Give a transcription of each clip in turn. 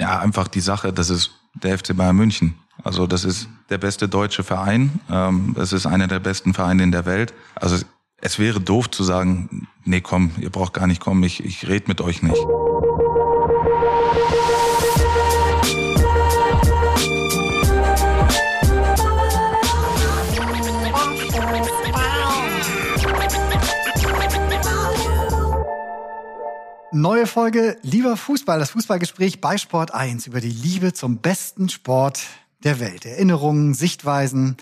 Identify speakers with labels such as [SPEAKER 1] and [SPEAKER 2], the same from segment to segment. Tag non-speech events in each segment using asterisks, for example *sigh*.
[SPEAKER 1] Ja, einfach die Sache, das ist der FC Bayern München. Also das ist der beste deutsche Verein. Ähm, es ist einer der besten Vereine in der Welt. Also es wäre doof zu sagen, nee, komm, ihr braucht gar nicht kommen, ich, ich rede mit euch nicht.
[SPEAKER 2] Neue Folge Lieber Fußball, das Fußballgespräch bei Sport 1 über die Liebe zum besten Sport der Welt. Erinnerungen, Sichtweisen,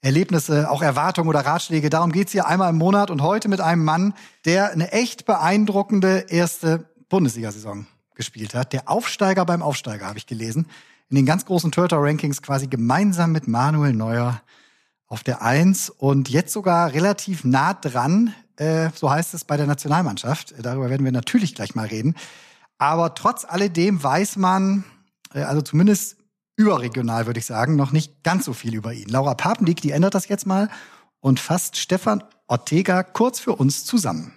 [SPEAKER 2] Erlebnisse, auch Erwartungen oder Ratschläge. Darum geht's hier einmal im Monat und heute mit einem Mann, der eine echt beeindruckende erste Bundesliga-Saison gespielt hat. Der Aufsteiger beim Aufsteiger, habe ich gelesen. In den ganz großen Toyota-Rankings quasi gemeinsam mit Manuel Neuer auf der Eins und jetzt sogar relativ nah dran äh, so heißt es bei der Nationalmannschaft. Darüber werden wir natürlich gleich mal reden. Aber trotz alledem weiß man, äh, also zumindest überregional würde ich sagen, noch nicht ganz so viel über ihn. Laura Papendick, die ändert das jetzt mal und fasst Stefan Ortega kurz für uns zusammen.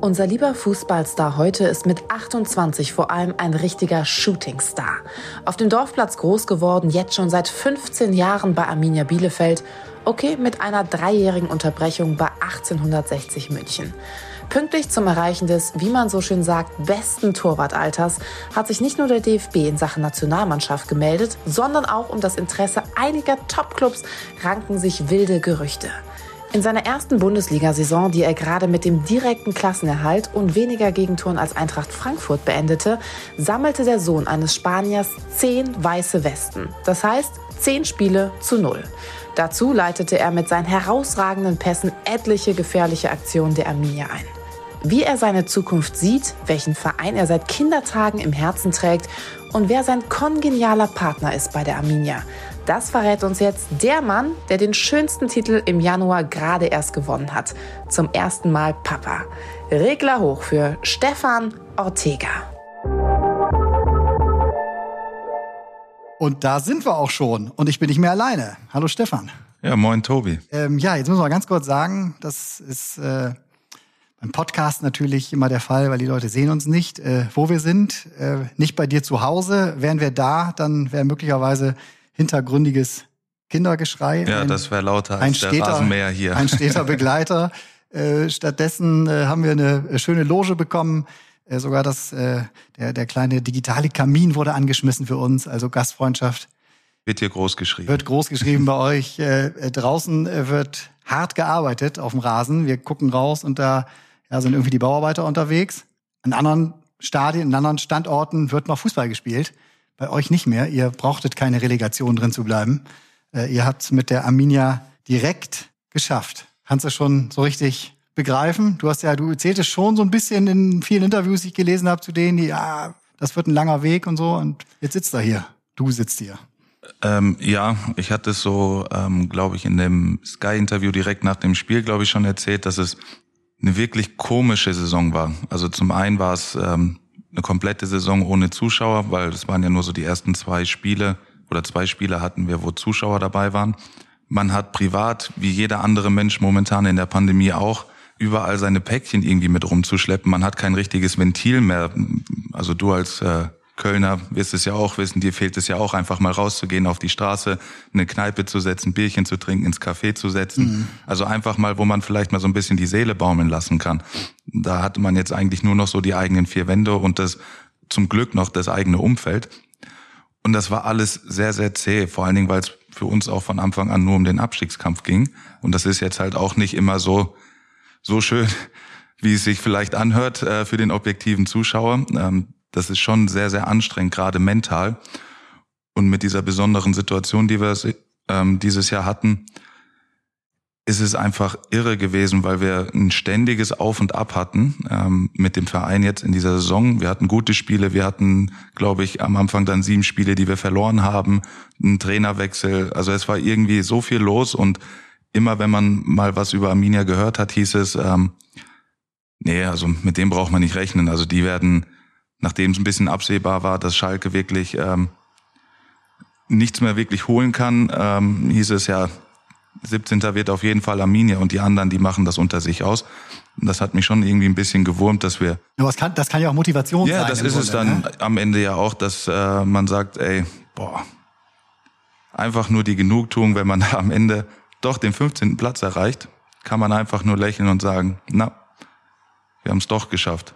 [SPEAKER 3] Unser lieber Fußballstar heute ist mit 28 vor allem ein richtiger Shootingstar. Auf dem Dorfplatz groß geworden, jetzt schon seit 15 Jahren bei Arminia Bielefeld Okay, mit einer dreijährigen Unterbrechung bei 1860 München. Pünktlich zum Erreichen des, wie man so schön sagt, besten Torwartalters hat sich nicht nur der DFB in Sachen Nationalmannschaft gemeldet, sondern auch um das Interesse einiger Topclubs ranken sich wilde Gerüchte. In seiner ersten Bundesliga-Saison, die er gerade mit dem direkten Klassenerhalt und weniger Gegentoren als Eintracht Frankfurt beendete, sammelte der Sohn eines Spaniers zehn weiße Westen. Das heißt, zehn Spiele zu null. Dazu leitete er mit seinen herausragenden Pässen etliche gefährliche Aktionen der Arminia ein. Wie er seine Zukunft sieht, welchen Verein er seit Kindertagen im Herzen trägt und wer sein kongenialer Partner ist bei der Arminia, das verrät uns jetzt der Mann, der den schönsten Titel im Januar gerade erst gewonnen hat. Zum ersten Mal Papa. Regler hoch für Stefan Ortega.
[SPEAKER 2] Und da sind wir auch schon. Und ich bin nicht mehr alleine. Hallo Stefan.
[SPEAKER 1] Ja, moin Tobi.
[SPEAKER 2] Ähm, ja, jetzt müssen wir ganz kurz sagen, das ist äh, beim Podcast natürlich immer der Fall, weil die Leute sehen uns nicht, äh, wo wir sind. Äh, nicht bei dir zu Hause. Wären wir da, dann wäre möglicherweise hintergründiges Kindergeschrei.
[SPEAKER 1] Ja,
[SPEAKER 2] ein,
[SPEAKER 1] das wäre lauter als steter, der Rasenmäher hier.
[SPEAKER 2] Ein steter *laughs* Begleiter. Äh, stattdessen äh, haben wir eine schöne Loge bekommen äh, sogar das, äh, der, der kleine digitale Kamin wurde angeschmissen für uns, also Gastfreundschaft.
[SPEAKER 1] Wird hier groß geschrieben.
[SPEAKER 2] Wird groß geschrieben bei *laughs* euch. Äh, äh draußen äh, wird hart gearbeitet auf dem Rasen. Wir gucken raus und da ja, sind irgendwie die Bauarbeiter unterwegs. An anderen Stadien, an anderen Standorten wird noch Fußball gespielt. Bei euch nicht mehr. Ihr brauchtet keine Relegation drin zu bleiben. Äh, ihr habt mit der Arminia direkt geschafft. Kannst du schon so richtig begreifen. Du hast ja, du erzähltest schon so ein bisschen in vielen Interviews, die ich gelesen habe, zu denen, die, ja, das wird ein langer Weg und so. Und jetzt sitzt er hier. Du sitzt hier.
[SPEAKER 1] Ähm, ja, ich hatte es so, ähm, glaube ich, in dem Sky-Interview direkt nach dem Spiel, glaube ich, schon erzählt, dass es eine wirklich komische Saison war. Also zum einen war es ähm, eine komplette Saison ohne Zuschauer, weil es waren ja nur so die ersten zwei Spiele oder zwei Spiele hatten wir, wo Zuschauer dabei waren. Man hat privat, wie jeder andere Mensch momentan in der Pandemie auch, überall seine Päckchen irgendwie mit rumzuschleppen. Man hat kein richtiges Ventil mehr. Also du als äh, Kölner wirst es ja auch wissen, dir fehlt es ja auch einfach mal rauszugehen auf die Straße, eine Kneipe zu setzen, Bierchen zu trinken, ins Café zu setzen. Mhm. Also einfach mal, wo man vielleicht mal so ein bisschen die Seele baumeln lassen kann. Da hatte man jetzt eigentlich nur noch so die eigenen vier Wände und das zum Glück noch das eigene Umfeld. Und das war alles sehr, sehr zäh, vor allen Dingen, weil es für uns auch von Anfang an nur um den Abstiegskampf ging. Und das ist jetzt halt auch nicht immer so, so schön, *laughs* wie es sich vielleicht anhört äh, für den objektiven Zuschauer. Ähm, das ist schon sehr, sehr anstrengend, gerade mental. Und mit dieser besonderen Situation, die wir ähm, dieses Jahr hatten, ist es einfach irre gewesen, weil wir ein ständiges Auf und Ab hatten ähm, mit dem Verein jetzt in dieser Saison. Wir hatten gute Spiele, wir hatten, glaube ich, am Anfang dann sieben Spiele, die wir verloren haben, einen Trainerwechsel. Also es war irgendwie so viel los und immer wenn man mal was über Arminia gehört hat, hieß es, ähm, nee, also mit dem braucht man nicht rechnen. Also die werden, nachdem es ein bisschen absehbar war, dass Schalke wirklich ähm, nichts mehr wirklich holen kann, ähm, hieß es ja, 17. wird auf jeden Fall Arminia und die anderen, die machen das unter sich aus. das hat mich schon irgendwie ein bisschen gewurmt, dass wir.
[SPEAKER 2] Ja, das, kann, das kann ja auch Motivation
[SPEAKER 1] ja,
[SPEAKER 2] sein.
[SPEAKER 1] Ja, das ist
[SPEAKER 2] Grunde,
[SPEAKER 1] es dann
[SPEAKER 2] ne?
[SPEAKER 1] am Ende ja auch, dass äh, man sagt, ey, boah, einfach nur die Genugtuung, wenn man da *laughs* am Ende doch den 15. Platz erreicht, kann man einfach nur lächeln und sagen, na, wir haben es doch geschafft.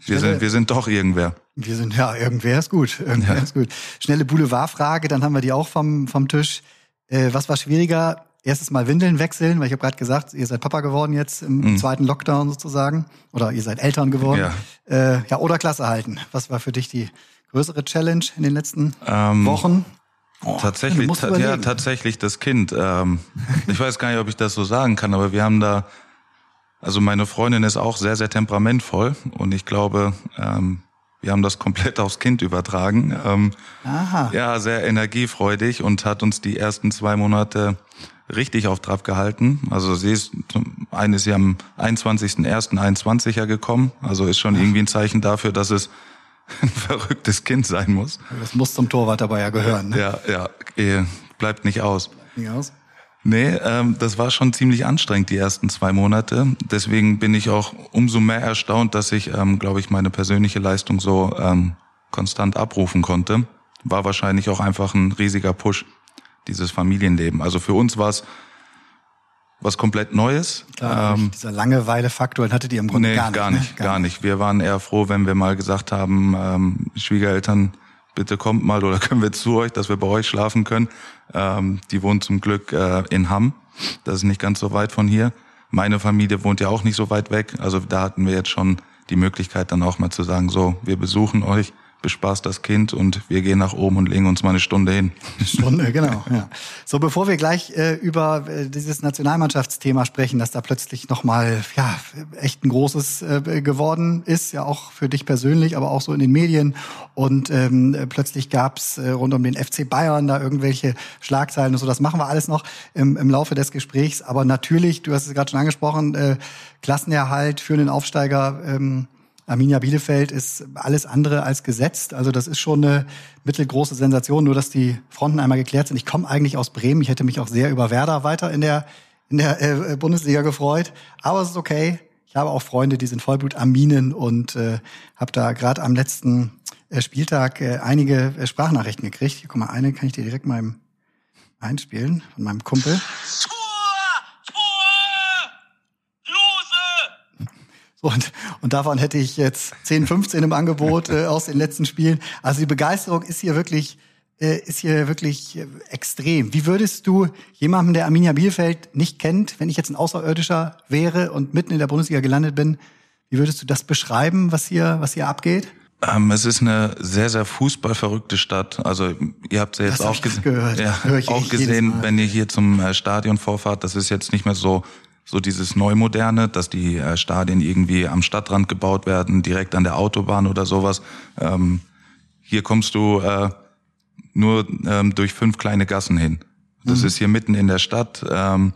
[SPEAKER 1] Wir sind, wir sind doch irgendwer.
[SPEAKER 2] Wir sind, ja, irgendwer ist gut. Irgendwer ja. ist gut. Schnelle Boulevardfrage, dann haben wir die auch vom, vom Tisch. Äh, was war schwieriger? Erstes Mal Windeln wechseln, weil ich habe gerade gesagt, ihr seid Papa geworden jetzt im mhm. zweiten Lockdown sozusagen. Oder ihr seid Eltern geworden. Ja. Äh, ja, oder Klasse halten. Was war für dich die größere Challenge in den letzten ähm, Wochen?
[SPEAKER 1] Oh, tatsächlich, ja, tatsächlich das Kind. Ähm, ich weiß gar nicht, ob ich das so sagen kann, aber wir haben da, also meine Freundin ist auch sehr, sehr temperamentvoll und ich glaube, ähm, wir haben das komplett aufs Kind übertragen. Ähm, Aha. Ja, sehr energiefreudig und hat uns die ersten zwei Monate richtig auf Trab gehalten. Also sie ist, eine ist ja am 21.01.21er gekommen. Also ist schon irgendwie ein Zeichen dafür, dass es ein verrücktes Kind sein muss.
[SPEAKER 2] Das muss zum Torwart dabei ja gehören. Ne?
[SPEAKER 1] Ja, ja, eh, bleibt nicht aus. Nicht aus? Nee, ähm, das war schon ziemlich anstrengend, die ersten zwei Monate. Deswegen bin ich auch umso mehr erstaunt, dass ich, ähm, glaube ich, meine persönliche Leistung so ähm, konstant abrufen konnte. War wahrscheinlich auch einfach ein riesiger Push, dieses Familienleben. Also für uns war es was komplett Neues.
[SPEAKER 2] Klar, ähm, dieser Langeweile-Faktor hattet ihr im Grunde nee, gar nicht.
[SPEAKER 1] Gar nicht, ne? gar nicht. Wir waren eher froh, wenn wir mal gesagt haben, ähm, Schwiegereltern, bitte kommt mal oder *laughs* können wir zu euch, dass wir bei euch schlafen können. Ähm, die wohnen zum Glück äh, in Hamm. Das ist nicht ganz so weit von hier. Meine Familie wohnt ja auch nicht so weit weg. Also da hatten wir jetzt schon die Möglichkeit dann auch mal zu sagen, so, wir besuchen euch bespaßt das Kind und wir gehen nach oben und legen uns mal eine Stunde hin.
[SPEAKER 2] Stunde, genau. Ja. So, bevor wir gleich äh, über äh, dieses Nationalmannschaftsthema sprechen, dass da plötzlich nochmal ja, echt ein großes äh, geworden ist, ja auch für dich persönlich, aber auch so in den Medien. Und ähm, plötzlich gab's äh, rund um den FC Bayern da irgendwelche Schlagzeilen und so. Das machen wir alles noch im, im Laufe des Gesprächs. Aber natürlich, du hast es gerade schon angesprochen, äh, Klassenerhalt für einen Aufsteiger. Ähm, Arminia Bielefeld ist alles andere als gesetzt. Also das ist schon eine mittelgroße Sensation, nur dass die Fronten einmal geklärt sind. Ich komme eigentlich aus Bremen. Ich hätte mich auch sehr über Werder weiter in der, in der äh, Bundesliga gefreut. Aber es ist okay. Ich habe auch Freunde, die sind Vollblut-Arminen und äh, habe da gerade am letzten äh, Spieltag äh, einige äh, Sprachnachrichten gekriegt. Hier, guck mal, eine kann ich dir direkt mal einspielen von meinem Kumpel. Und, und davon hätte ich jetzt 10, 15 im Angebot *laughs* äh, aus den letzten Spielen. Also die Begeisterung ist hier wirklich äh, ist hier wirklich äh, extrem. Wie würdest du jemandem, der Arminia Bielefeld nicht kennt, wenn ich jetzt ein Außerirdischer wäre und mitten in der Bundesliga gelandet bin, wie würdest du das beschreiben, was hier, was hier abgeht?
[SPEAKER 1] Ähm, es ist eine sehr, sehr fußballverrückte Stadt. Also ihr habt ja jetzt auch, ges gehört. Ja, auch gesehen, wenn ihr hier zum äh, Stadion vorfahrt, das ist jetzt nicht mehr so so dieses Neumoderne, dass die äh, Stadien irgendwie am Stadtrand gebaut werden, direkt an der Autobahn oder sowas. Ähm, hier kommst du äh, nur ähm, durch fünf kleine Gassen hin. Das mhm. ist hier mitten in der Stadt. Ähm,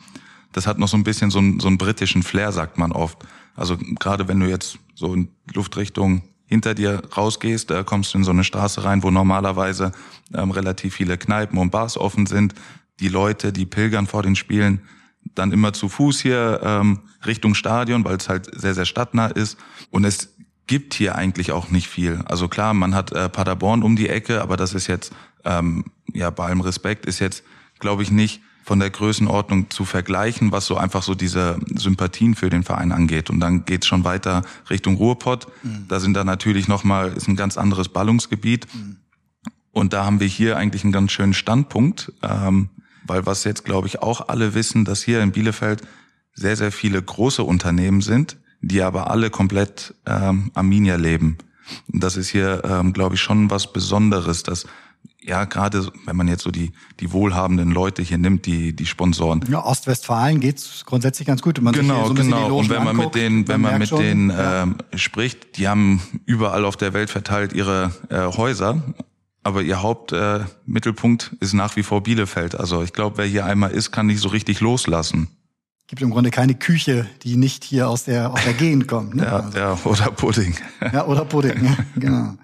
[SPEAKER 1] das hat noch so ein bisschen so, einen, so einen britischen Flair, sagt man oft. Also gerade wenn du jetzt so in Luftrichtung hinter dir rausgehst, äh, kommst du in so eine Straße rein, wo normalerweise ähm, relativ viele Kneipen und Bars offen sind. Die Leute, die pilgern vor den Spielen, dann immer zu Fuß hier ähm, Richtung Stadion, weil es halt sehr, sehr stadtnah ist. Und es gibt hier eigentlich auch nicht viel. Also klar, man hat äh, Paderborn um die Ecke, aber das ist jetzt, ähm, ja, bei allem Respekt, ist jetzt, glaube ich, nicht von der Größenordnung zu vergleichen, was so einfach so diese Sympathien für den Verein angeht. Und dann geht's schon weiter Richtung Ruhrpott. Mhm. Da sind da natürlich nochmal, ist ein ganz anderes Ballungsgebiet. Mhm. Und da haben wir hier eigentlich einen ganz schönen Standpunkt. Ähm, weil was jetzt, glaube ich, auch alle wissen, dass hier in Bielefeld sehr, sehr viele große Unternehmen sind, die aber alle komplett ähm, Arminia leben. Und das ist hier, ähm, glaube ich, schon was Besonderes, dass ja, gerade wenn man jetzt so die, die wohlhabenden Leute hier nimmt, die, die Sponsoren.
[SPEAKER 2] Ja, Ostwestfalen geht's grundsätzlich ganz gut.
[SPEAKER 1] Man genau, so genau. Und wenn man anguckt, mit denen, wenn man, mit schon, denen ja. ähm, spricht, die haben überall auf der Welt verteilt ihre äh, Häuser aber ihr Hauptmittelpunkt äh, ist nach wie vor Bielefeld. Also ich glaube, wer hier einmal ist, kann nicht so richtig loslassen.
[SPEAKER 2] Gibt im Grunde keine Küche, die nicht hier aus der, aus der Gegend kommt.
[SPEAKER 1] Ne? ja, also. ja, oder Pudding.
[SPEAKER 2] ja, oder Pudding, ja, *laughs* genau.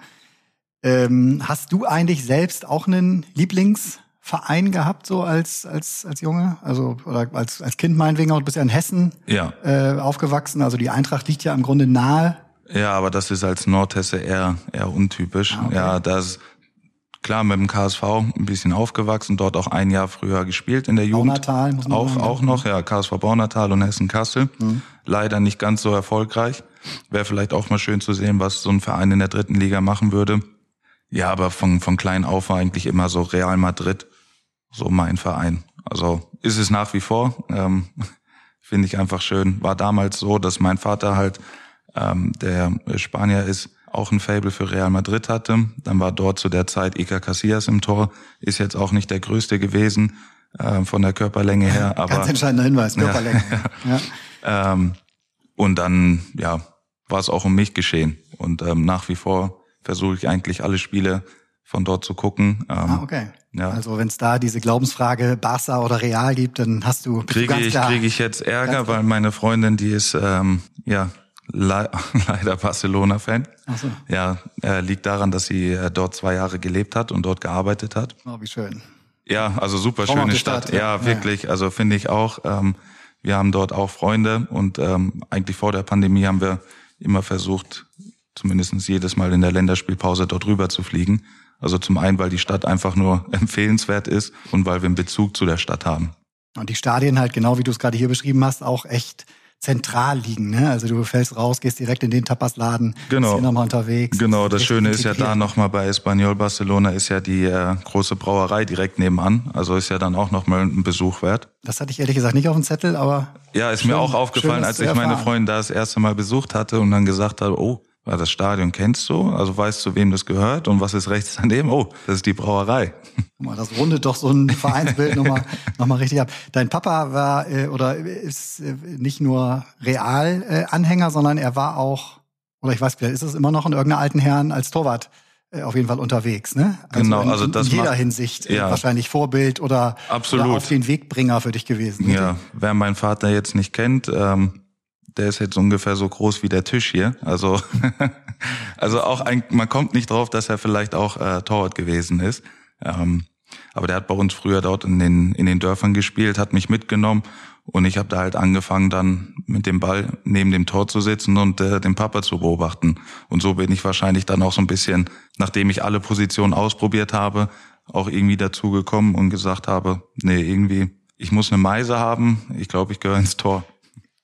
[SPEAKER 2] Ähm, hast du eigentlich selbst auch einen Lieblings Verein gehabt, so als, als, als Junge? Also, oder als, als Kind meinetwegen auch, du bist ja in Hessen
[SPEAKER 1] Ja.
[SPEAKER 2] äh, aufgewachsen. Also die Eintracht liegt ja im Grunde nahe.
[SPEAKER 1] Ja, aber das ist als Nordhesse eher, eher untypisch.
[SPEAKER 2] Ah, okay.
[SPEAKER 1] Ja, das klar mit dem KSV ein bisschen aufgewachsen, dort auch ein Jahr früher gespielt in der Jugend.
[SPEAKER 2] Baunatal, muss man
[SPEAKER 1] auch,
[SPEAKER 2] sagen.
[SPEAKER 1] auch noch, ja, KSV Baunatal und Hessen Kassel.
[SPEAKER 2] Mhm.
[SPEAKER 1] Leider nicht ganz so erfolgreich. Wäre vielleicht auch mal schön zu sehen, was so ein Verein in der dritten Liga machen würde. Ja, aber von, von klein auf war eigentlich immer so Real Madrid, so mein Verein. Also ist es nach wie vor. Ähm, *laughs* Finde ich einfach schön. War damals so, dass mein Vater halt, ähm, der Spanier ist, auch ein Fable für Real Madrid hatte. Dann war dort zu der Zeit Iker Casillas im Tor. Ist jetzt auch nicht der größte gewesen äh, von der Körperlänge her, *laughs* aber
[SPEAKER 2] Ganz entscheidender Hinweis, Körperlänge. *laughs* ja.
[SPEAKER 1] ähm, und dann, ja, war es auch um mich geschehen. Und ähm, nach wie vor versuche ich eigentlich alle Spiele von dort zu gucken. Ähm,
[SPEAKER 2] Ah, okay.
[SPEAKER 1] Ja.
[SPEAKER 2] Also wenn es da diese Glaubensfrage Barca oder Real gibt, dann hast du,
[SPEAKER 1] Kriege
[SPEAKER 2] ganz
[SPEAKER 1] ich,
[SPEAKER 2] klar.
[SPEAKER 1] kriege ich jetzt Ärger, weil meine Freundin, die ist ähm, ja le *laughs* leider Barcelona-Fan.
[SPEAKER 2] So.
[SPEAKER 1] Ja, äh, liegt daran, dass sie äh, dort zwei Jahre gelebt hat und dort gearbeitet hat.
[SPEAKER 2] Oh, wie schön.
[SPEAKER 1] Ja, also super schöne Stadt.
[SPEAKER 2] Stadt, ja.
[SPEAKER 1] ja, wirklich. Also finde ich auch. Ähm, wir haben dort auch Freunde und ähm, eigentlich vor der Pandemie haben wir immer versucht, zumindest jedes Mal in der Länderspielpause dort rüber zu fliegen. Also zum einen, weil die Stadt einfach nur *laughs* empfehlenswert ist und weil wir einen Bezug zu der Stadt haben.
[SPEAKER 2] Und die Stadien halt, genau wie du es gerade hier beschrieben hast, auch echt zentral liegen. Ne? Also du fällst raus, gehst direkt in den Tapasladen,
[SPEAKER 1] Genau.
[SPEAKER 2] bist hier nochmal unterwegs.
[SPEAKER 1] Genau, das Schöne ist ja da
[SPEAKER 2] integriert.
[SPEAKER 1] nochmal bei Espanyol Barcelona ist ja die äh, große Brauerei direkt nebenan. Also ist ja dann auch nochmal ein Besuch wert.
[SPEAKER 2] Das hatte ich ehrlich gesagt nicht auf dem Zettel, aber
[SPEAKER 1] Ja, ist
[SPEAKER 2] Schön-
[SPEAKER 1] mir auch
[SPEAKER 2] schön,
[SPEAKER 1] aufgefallen,
[SPEAKER 2] das
[SPEAKER 1] als ich meine. Freundin da das erste Mal besucht hatte und dann gesagt habe, oh, war das Stadion kennst du? Also weißt du, wem das gehört und was ist rechts daneben? Oh, das ist die Brauerei.
[SPEAKER 2] guck mal, das rundet doch so ein Vereinsbild nochmal *laughs* noch mal richtig ab. Dein Papa war äh, oder ist äh, nicht nur Real-Anhänger, sondern er war auch, oder ich weiß, vielleicht ist es immer noch in irgendeiner alten Herren als Torwart äh, auf jeden Fall unterwegs, ne?
[SPEAKER 1] Genau,
[SPEAKER 2] in,
[SPEAKER 1] also das
[SPEAKER 2] in jeder
[SPEAKER 1] macht-
[SPEAKER 2] Hinsicht äh,
[SPEAKER 1] ja.
[SPEAKER 2] wahrscheinlich Vorbild oder,
[SPEAKER 1] Absolut.
[SPEAKER 2] oder auf den Wegbringer für dich gewesen.
[SPEAKER 1] Ja, wer meinen Vater jetzt nicht kennt, ähm, der ist jetzt ungefähr so groß wie der Tisch hier. Also, *laughs* also auch ein, man kommt nicht drauf, dass er vielleicht auch äh, Torwart gewesen ist. Ähm, aber der hat bei uns früher dort in den in den Dörfern gespielt, hat mich mitgenommen und ich habe da halt angefangen dann mit dem Ball neben dem Tor zu sitzen und äh, den Papa zu beobachten. Und so bin ich wahrscheinlich dann auch so ein bisschen, nachdem ich alle Positionen ausprobiert habe, auch irgendwie dazu gekommen und gesagt habe, nee, irgendwie, ich muss eine Meise haben. Ich glaube, ich gehöre ins Tor.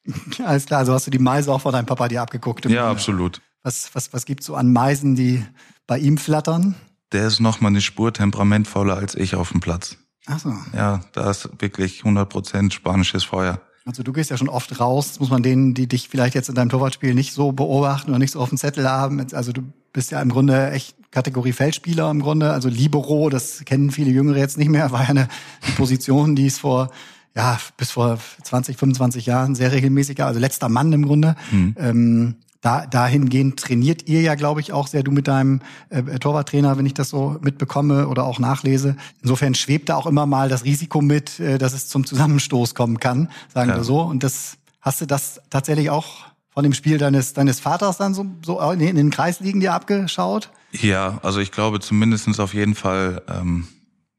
[SPEAKER 1] *laughs*
[SPEAKER 2] Alles klar, also hast du die Meise auch von deinem Papa dir abgeguckt.
[SPEAKER 1] Ja, absolut.
[SPEAKER 2] Was, was, was gibt's so an Meisen, die bei ihm flattern?
[SPEAKER 1] Der ist noch mal eine Spur temperamentvoller als ich auf dem Platz.
[SPEAKER 2] Ach so.
[SPEAKER 1] Ja, da ist wirklich 100% spanisches Feuer.
[SPEAKER 2] Also du gehst ja schon oft raus, das muss man denen, die dich vielleicht jetzt in deinem Torwartspiel nicht so beobachten oder nicht so auf dem Zettel haben. Also du bist ja im Grunde echt Kategorie Feldspieler im Grunde, also Libero, das kennen viele Jüngere jetzt nicht mehr, *laughs* war ja eine Position, die es vor ja bis vor 20, 25 Jahren sehr regelmäßig, gab. also letzter Mann im Grunde. Ähm, da, dahingehend trainiert ihr ja, glaube ich, auch sehr, du mit deinem äh, Torwarttrainer, wenn ich das so mitbekomme oder auch nachlese. Insofern schwebt da auch immer mal das Risiko mit, äh, dass es zum Zusammenstoß kommen kann, sagen
[SPEAKER 1] Ja.
[SPEAKER 2] wir so. Und das hast du das tatsächlich auch von dem Spiel deines, deines Vaters dann so, so in den- in den Kreisligen dir abgeschaut?
[SPEAKER 1] Ja, also ich glaube zumindestens auf jeden Fall ähm,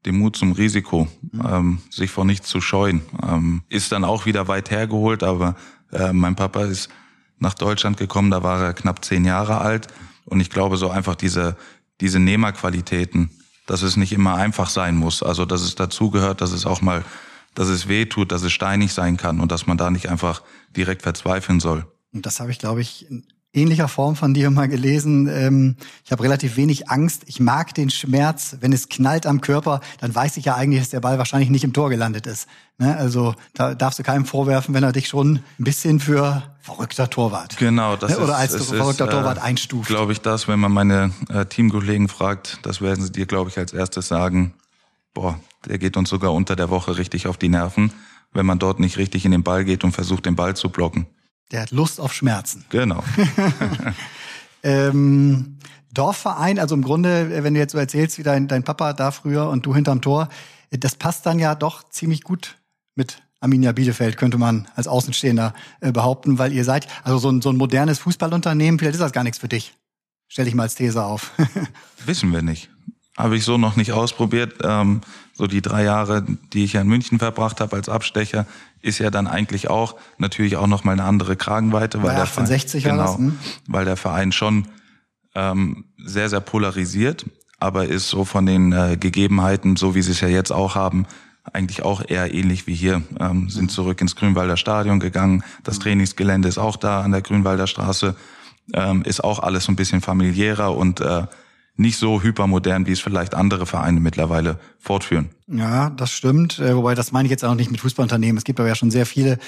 [SPEAKER 1] den Mut zum Risiko, ähm, sich vor nichts zu scheuen. Ähm, ist dann auch wieder weit hergeholt, aber äh, mein Papa ist nach Deutschland gekommen, da war er knapp zehn Jahre alt und ich glaube so einfach diese diese Nehmerqualitäten, dass es nicht immer einfach sein muss, also dass es dazugehört, dass es auch mal, dass es weh tut, dass es steinig sein kann und dass man da nicht einfach direkt verzweifeln soll.
[SPEAKER 2] Und das habe ich, glaube ich, ähnlicher Form von dir mal gelesen. Ähm, ich habe relativ wenig Angst. Ich mag den Schmerz. Wenn es knallt am Körper, dann weiß ich ja eigentlich, dass der Ball wahrscheinlich nicht im Tor gelandet ist. Ne? Also da darfst du keinem vorwerfen, wenn er dich schon ein bisschen für verrückter Torwart
[SPEAKER 1] Genau, das
[SPEAKER 2] ne? oder als
[SPEAKER 1] ist,
[SPEAKER 2] verrückter
[SPEAKER 1] ist,
[SPEAKER 2] Torwart
[SPEAKER 1] äh,
[SPEAKER 2] einstuft.
[SPEAKER 1] Glaube ich das, wenn man meine äh, Teamkollegen fragt, das werden sie dir, glaube ich, als erstes sagen, boah, der geht uns sogar unter der Woche richtig auf die Nerven, wenn man dort nicht richtig in den Ball geht und versucht, den Ball zu blocken.
[SPEAKER 2] Der hat Lust auf Schmerzen.
[SPEAKER 1] Genau. *laughs*
[SPEAKER 2] Ähm, Dorfverein, also im Grunde, wenn du jetzt so erzählst, wie dein, dein Papa da früher und du hinterm Tor, das passt dann ja doch ziemlich gut mit Arminia Bielefeld, könnte man als Außenstehender äh, behaupten, weil ihr seid, also so ein, so ein modernes Fußballunternehmen, vielleicht ist das gar nichts für dich. Stell dich mal als These auf. *laughs*
[SPEAKER 1] Wissen wir nicht. Habe ich so noch nicht ausprobiert. Ähm, so die drei Jahre, die ich ja in München verbracht habe als Abstecher, ist ja dann eigentlich auch natürlich auch noch mal eine andere Kragenweite,
[SPEAKER 2] weil Bei 1860 der Verein, genau,
[SPEAKER 1] hm? weil der Verein schon ähm, sehr sehr polarisiert, aber ist so von den äh, Gegebenheiten, so wie sie es ja jetzt auch haben, eigentlich auch eher ähnlich wie hier. Ähm, sind zurück ins Grünwalder Stadion gegangen. Das Trainingsgelände ist auch da an der Grünwalder Straße. Ähm, ist auch alles so ein bisschen familiärer und äh, nicht so hypermodern, wie es vielleicht andere Vereine mittlerweile fortführen.
[SPEAKER 2] Ja, das stimmt. Äh, wobei, das meine ich jetzt auch nicht mit Fußballunternehmen. Es gibt aber ja schon sehr viele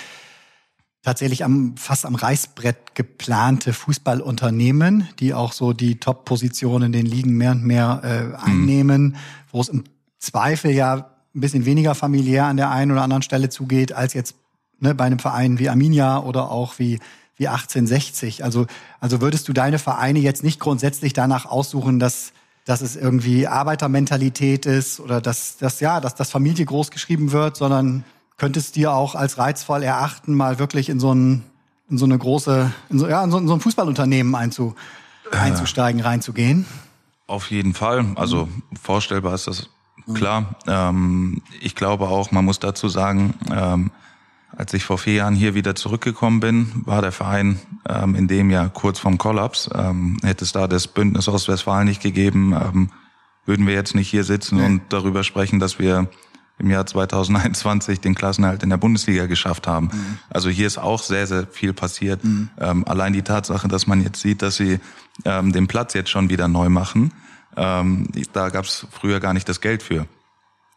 [SPEAKER 2] tatsächlich am, fast am Reißbrett geplante Fußballunternehmen, die auch so die Top-Positionen in den Ligen mehr und mehr äh, mhm. einnehmen, mhm. wo es im Zweifel ja ein bisschen weniger familiär an der einen oder anderen Stelle zugeht, als jetzt ne, bei einem Verein wie Arminia oder auch wie wie 1860. Also, also würdest du deine Vereine jetzt nicht grundsätzlich danach aussuchen, dass, dass es irgendwie Arbeitermentalität ist oder dass, dass, ja, dass das Familie groß geschrieben wird, sondern könntest dir auch als reizvoll erachten, mal wirklich in so ein, in so eine große, in so, ja, in so, in so ein Fußballunternehmen einzu, äh, einzusteigen, reinzugehen?
[SPEAKER 1] Auf jeden Fall. Also vorstellbar ist das klar. Ähm, ich glaube auch, man muss dazu sagen, ähm, als ich vor vier Jahren hier wieder zurückgekommen bin, war der Verein ähm, in dem Jahr kurz vorm Kollaps. Ähm, hätte es da das Bündnis Ostwestfalen nicht gegeben, ähm, würden wir jetzt nicht hier sitzen nee. und darüber sprechen, dass wir im Jahr 2021 den Klassenerhalt in der Bundesliga geschafft haben. Mhm. Also hier ist auch sehr, sehr viel passiert. Mhm. Ähm, allein die Tatsache, dass man jetzt sieht, dass sie ähm, den Platz jetzt schon wieder neu machen, ähm, da gab es früher gar nicht das Geld für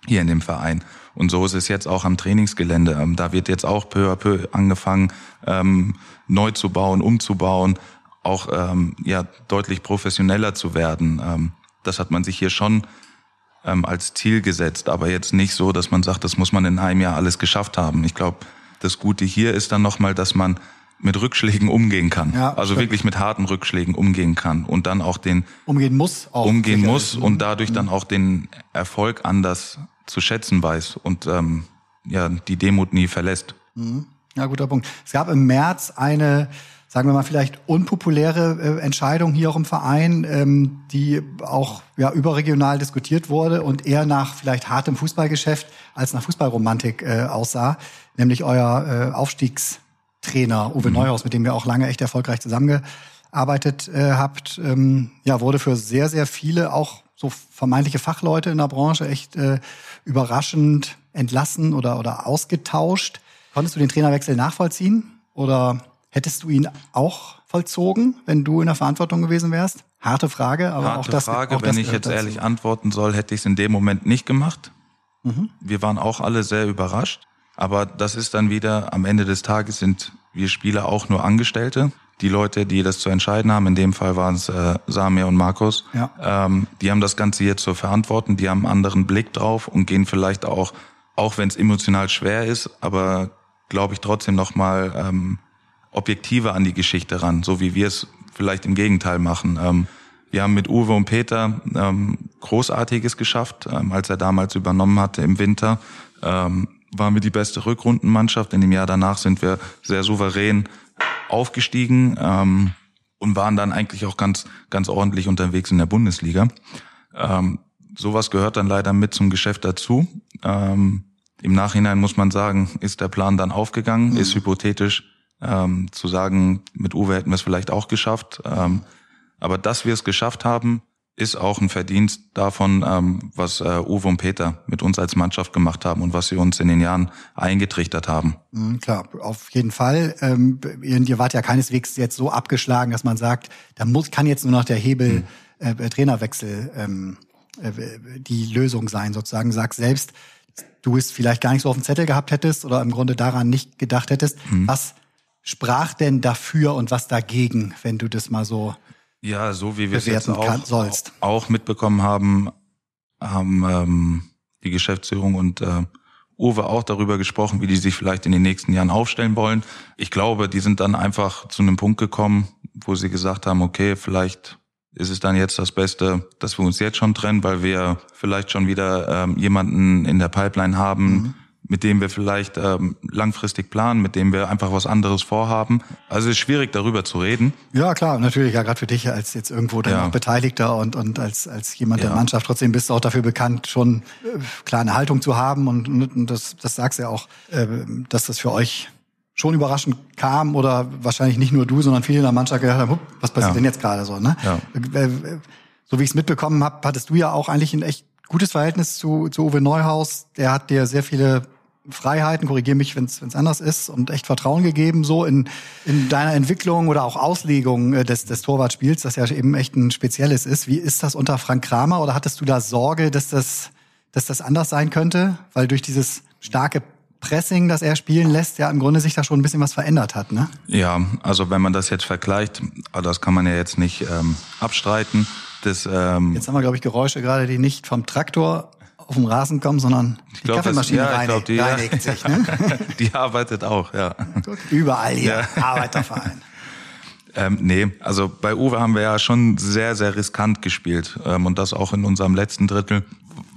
[SPEAKER 1] hier in dem Verein. Und so ist es jetzt auch am Trainingsgelände. Ähm, da wird jetzt auch peu à peu angefangen, ähm, neu zu bauen, umzubauen, auch ähm, ja deutlich professioneller zu werden. Ähm, das hat man sich hier schon ähm, als Ziel gesetzt, aber jetzt nicht so, dass man sagt, das muss man in einem Jahr alles geschafft haben. Ich glaube, das Gute hier ist dann nochmal, dass man mit Rückschlägen umgehen kann. Ja, also stimmt. wirklich mit harten Rückschlägen umgehen kann und dann auch den
[SPEAKER 2] umgehen muss
[SPEAKER 1] auch umgehen muss und dadurch dann auch den Erfolg anders zu schätzen weiß und ähm, ja die Demut nie verlässt.
[SPEAKER 2] Mhm. Ja, guter Punkt. Es gab im März eine, sagen wir mal vielleicht unpopuläre äh, Entscheidung hier auch im Verein, ähm, die auch ja überregional diskutiert wurde und eher nach vielleicht hartem Fußballgeschäft als nach Fußballromantik äh, aussah, nämlich euer äh, Aufstiegstrainer Uwe mhm. Neuhaus, mit dem wir auch lange echt erfolgreich zusammengearbeitet äh, habt, ähm, ja wurde für sehr sehr viele auch so vermeintliche Fachleute in der Branche echt äh, überraschend entlassen oder, oder ausgetauscht. Konntest du den Trainerwechsel nachvollziehen oder hättest du ihn auch vollzogen, wenn du in der Verantwortung gewesen wärst? Harte Frage, aber
[SPEAKER 1] Harte
[SPEAKER 2] auch das.
[SPEAKER 1] Frage,
[SPEAKER 2] auch
[SPEAKER 1] wenn ich jetzt dazu. ehrlich antworten soll, hätte ich es in dem Moment nicht gemacht. Mhm. Wir waren auch alle sehr überrascht. Aber das ist dann wieder, am Ende des Tages sind wir Spieler auch nur Angestellte die Leute, die das zu entscheiden haben, in dem Fall waren es äh, Samir und Markus, ja. ähm, die haben das Ganze hier zu verantworten, die haben einen anderen Blick drauf und gehen vielleicht auch, auch wenn es emotional schwer ist, aber glaube ich trotzdem nochmal ähm, objektiver an die Geschichte ran, so wie wir es vielleicht im Gegenteil machen. Ähm, wir haben mit Uwe und Peter ähm, Großartiges geschafft, ähm, als er damals übernommen hatte im Winter. Ähm, waren wir die beste Rückrundenmannschaft. In dem Jahr danach sind wir sehr souverän aufgestiegen ähm, und waren dann eigentlich auch ganz, ganz ordentlich unterwegs in der Bundesliga. Ähm, sowas gehört dann leider mit zum Geschäft dazu. Ähm, Im Nachhinein muss man sagen, ist der Plan dann aufgegangen, mhm. ist hypothetisch ähm, zu sagen, mit Uwe hätten wir es vielleicht auch geschafft. Ähm, aber dass wir es geschafft haben, ist auch ein Verdienst davon, ähm, was äh, Uwe und Peter mit uns als Mannschaft gemacht haben und was sie uns in den Jahren eingetrichtert haben.
[SPEAKER 2] Mhm, klar, auf jeden Fall. Ähm, ihr wart ja keineswegs jetzt so abgeschlagen, dass man sagt, da muss, kann jetzt nur noch der Hebel mhm. äh, Trainerwechsel ähm, äh, die Lösung sein, sozusagen. Sag selbst, du es vielleicht gar nicht so auf dem Zettel gehabt hättest oder im Grunde daran nicht gedacht hättest. Mhm. Was sprach denn dafür und was dagegen, wenn du das mal so
[SPEAKER 1] ja, so wie wir es jetzt auch, sollst. auch mitbekommen haben, haben ähm, die Geschäftsführung und äh, Uwe auch darüber gesprochen, wie die sich vielleicht in den nächsten Jahren aufstellen wollen. Ich glaube, die sind dann einfach zu einem Punkt gekommen, wo sie gesagt haben, okay, vielleicht ist es dann jetzt das Beste, dass wir uns jetzt schon trennen, weil wir vielleicht schon wieder ähm, jemanden in der Pipeline haben, mhm. Mit dem wir vielleicht ähm, langfristig planen, mit dem wir einfach was anderes vorhaben. Also es ist schwierig darüber zu reden.
[SPEAKER 2] Ja, klar, natürlich, ja, gerade für dich als jetzt irgendwo dann
[SPEAKER 1] Ja.
[SPEAKER 2] Beteiligter und, und als, als jemand der
[SPEAKER 1] Ja.
[SPEAKER 2] Mannschaft, trotzdem bist du auch dafür bekannt, schon äh, klar eine Haltung zu haben und, und das, das sagst du ja auch, äh, dass das für euch schon überraschend kam oder wahrscheinlich nicht nur du, sondern viele in der Mannschaft gedacht haben, "Hup, was passiert
[SPEAKER 1] Ja.
[SPEAKER 2] denn jetzt gerade so, ne?
[SPEAKER 1] Ja.
[SPEAKER 2] Äh, äh, So wie ich es mitbekommen habe, hattest du ja auch eigentlich ein echt gutes Verhältnis zu, zu Uwe Neuhaus. Der hat dir sehr viele Freiheiten, korrigiere mich, wenn es anders ist, und echt Vertrauen gegeben, so in, in deiner Entwicklung oder auch Auslegung äh, des, des Torwartspiels, das ja eben echt ein spezielles ist. Wie ist das unter Frank Kramer oder hattest du da Sorge, dass das, dass das anders sein könnte? Weil durch dieses starke Pressing, das er spielen lässt, ja im Grunde sich da schon ein bisschen was verändert hat, ne?
[SPEAKER 1] Ja, also wenn man das jetzt vergleicht, aber das kann man ja jetzt nicht ähm, abstreiten. Das, ähm,
[SPEAKER 2] Jetzt haben wir, glaube ich, Geräusche gerade, die nicht vom Traktor auf dem Rasen kommen, sondern die
[SPEAKER 1] glaub, das-
[SPEAKER 2] Kaffeemaschine
[SPEAKER 1] ja, ich
[SPEAKER 2] reinigt,
[SPEAKER 1] glaub, die-
[SPEAKER 2] reinigt *laughs* sich. Ne?
[SPEAKER 1] die arbeitet auch, ja.
[SPEAKER 2] Überall hier, Arbeiterverein. *laughs*
[SPEAKER 1] Ähm, nee, also bei Uwe haben wir ja schon sehr, sehr riskant gespielt ähm, und das auch in unserem letzten Drittel,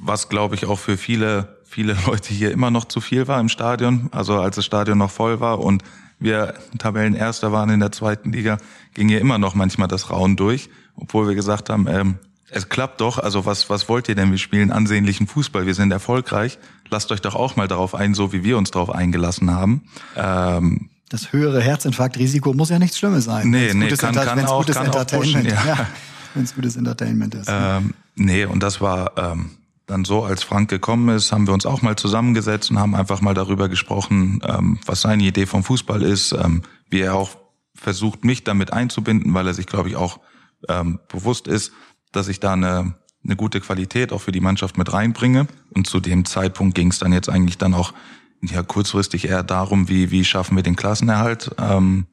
[SPEAKER 1] was glaube ich auch für viele, viele Leute hier immer noch zu viel war im Stadion. Also als das Stadion noch voll war und wir Tabellenerster waren in der zweiten Liga, ging hier immer noch manchmal das Rauen durch, obwohl wir gesagt haben, ähm, es klappt doch, also was, was wollt ihr denn? Wir spielen ansehnlichen Fußball, wir sind erfolgreich. Lasst euch doch auch mal darauf ein, so wie wir uns darauf eingelassen haben. Ähm,
[SPEAKER 2] Das höhere Herzinfarktrisiko muss ja nichts Schlimmes sein.
[SPEAKER 1] Nee, nee,
[SPEAKER 2] gutes
[SPEAKER 1] kann-
[SPEAKER 2] Enter-
[SPEAKER 1] kann auch-
[SPEAKER 2] gutes
[SPEAKER 1] kann auch
[SPEAKER 2] Entertainment,
[SPEAKER 1] pushen, ja.
[SPEAKER 2] ja. Wenn es gutes Entertainment ist.
[SPEAKER 1] Ähm, nee, und das war ähm, dann so, als Frank gekommen ist, haben wir uns auch mal zusammengesetzt und haben einfach mal darüber gesprochen, ähm, was seine Idee vom Fußball ist, ähm, wie er auch versucht, mich damit einzubinden, weil er sich, glaube ich, auch ähm, bewusst ist, dass ich da eine, eine gute Qualität auch für die Mannschaft mit reinbringe. Und zu dem Zeitpunkt ging es dann jetzt eigentlich dann auch ja kurzfristig eher darum, wie, wie schaffen wir den Klassenerhalt. Ähm,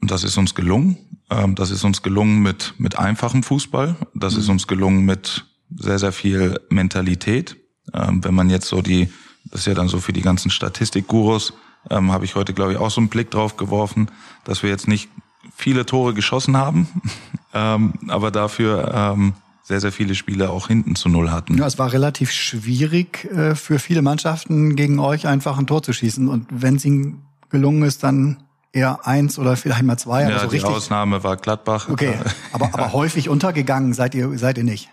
[SPEAKER 1] und das ist uns gelungen. Ähm, das ist uns gelungen mit, mit einfachem Fußball. Das ist uns gelungen mit sehr, sehr viel Mentalität. Ähm, wenn man jetzt so die, das ist ja dann so für die ganzen Statistikgurus, ähm, habe ich heute, glaube ich, auch so einen Blick drauf geworfen, dass wir jetzt nicht viele Tore geschossen haben, *laughs* ähm, aber dafür ähm, sehr, sehr viele Spiele auch hinten zu null hatten.
[SPEAKER 2] Ja, es war relativ schwierig äh, für viele Mannschaften gegen euch einfach ein Tor zu schießen. Und wenn es ihnen gelungen ist, dann eher eins oder vielleicht mal zwei.
[SPEAKER 1] Ja,
[SPEAKER 2] so
[SPEAKER 1] die
[SPEAKER 2] richtig.
[SPEAKER 1] Ausnahme war Gladbach.
[SPEAKER 2] Okay, *laughs* aber, aber häufig untergegangen seid ihr, seid ihr nicht.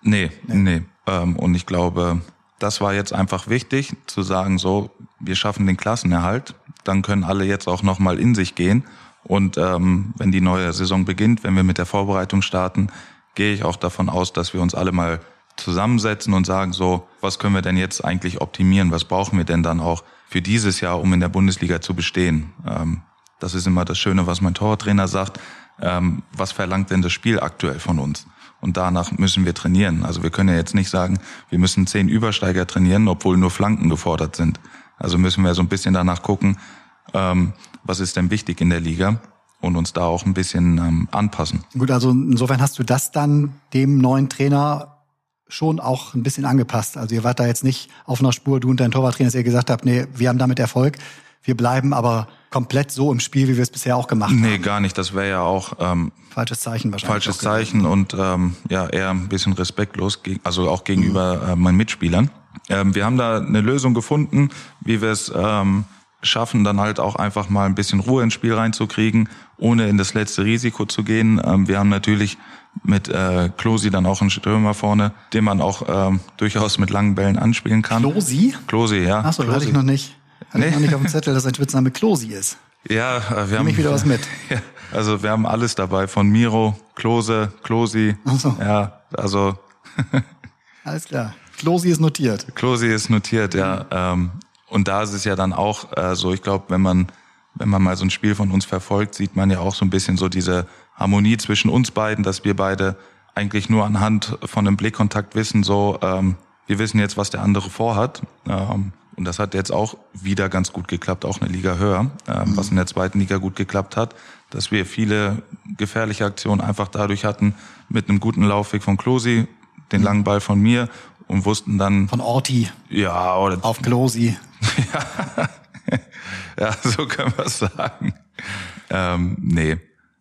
[SPEAKER 1] Nee, nee. Ähm, und ich glaube, das war jetzt einfach wichtig, zu sagen, so, wir schaffen den Klassenerhalt, dann können alle jetzt auch nochmal in sich gehen. Und ähm, wenn die neue Saison beginnt, wenn wir mit der Vorbereitung starten, gehe ich auch davon aus, dass wir uns alle mal zusammensetzen und sagen, so, was können wir denn jetzt eigentlich optimieren? Was brauchen wir denn dann auch für dieses Jahr, um in der Bundesliga zu bestehen? Ähm, das ist immer das Schöne, was mein Tortrainer sagt. Ähm, was verlangt denn das Spiel aktuell von uns? Und danach müssen wir trainieren. Also wir können ja jetzt nicht sagen, wir müssen zehn Übersteiger trainieren, obwohl nur Flanken gefordert sind. Also müssen wir so ein bisschen danach gucken, ähm, was ist denn wichtig in der Liga und uns da auch ein bisschen ähm, anpassen.
[SPEAKER 2] Gut, also insofern hast du das dann dem neuen Trainer schon auch ein bisschen angepasst. Also ihr wart da jetzt nicht auf einer Spur, du und dein Torwarttrainer, dass ihr gesagt habt, nee, wir haben damit Erfolg, wir bleiben aber komplett so im Spiel, wie wir es bisher auch gemacht
[SPEAKER 1] Nee,
[SPEAKER 2] haben.
[SPEAKER 1] gar nicht. Das wäre ja auch ähm,
[SPEAKER 2] Falsches Zeichen wahrscheinlich.
[SPEAKER 1] falsches. Zeichen und ähm, ja eher ein bisschen respektlos, also auch gegenüber äh, meinen Mitspielern. Ähm, wir haben da eine Lösung gefunden, wie wir es ähm, schaffen, dann halt auch einfach mal ein bisschen Ruhe ins Spiel reinzukriegen, ohne in das letzte Risiko zu gehen. Ähm, wir haben natürlich mit äh, Klosi dann auch einen Stürmer vorne, den man auch ähm, durchaus mit langen Bällen anspielen kann.
[SPEAKER 2] Klosi?
[SPEAKER 1] Klose, ja.
[SPEAKER 2] Achso, hatte ich noch nicht. Hatte ich
[SPEAKER 1] Nee.
[SPEAKER 2] noch nicht auf dem Zettel, dass sein Spitzname Klosi ist.
[SPEAKER 1] Ja, äh, wir haben
[SPEAKER 2] ich wieder *laughs* was mit.
[SPEAKER 1] Ja, also wir haben alles dabei von Miro, Klose, Klosi.
[SPEAKER 2] Ach so.
[SPEAKER 1] Ja, also *laughs*
[SPEAKER 2] Alles klar. Klosi ist notiert.
[SPEAKER 1] Klosi ist notiert, ja. Ähm, und da ist es ja dann auch äh, so, ich glaube, wenn man wenn man mal so ein Spiel von uns verfolgt, sieht man ja auch so ein bisschen so diese Harmonie zwischen uns beiden, dass wir beide eigentlich nur anhand von einem Blickkontakt wissen, so ähm, wir wissen jetzt, was der andere vorhat. Ähm, und das hat jetzt auch wieder ganz gut geklappt, auch eine Liga höher, ähm, was in der zweiten Liga gut geklappt hat, dass wir viele gefährliche Aktionen einfach dadurch hatten, mit einem guten Laufweg von Klosi, den langen Ball von mir und wussten dann,
[SPEAKER 2] Von Orti
[SPEAKER 1] ja, oder
[SPEAKER 2] auf Klosi. *laughs*
[SPEAKER 1] ja, so können wir es sagen. Ähm, nee,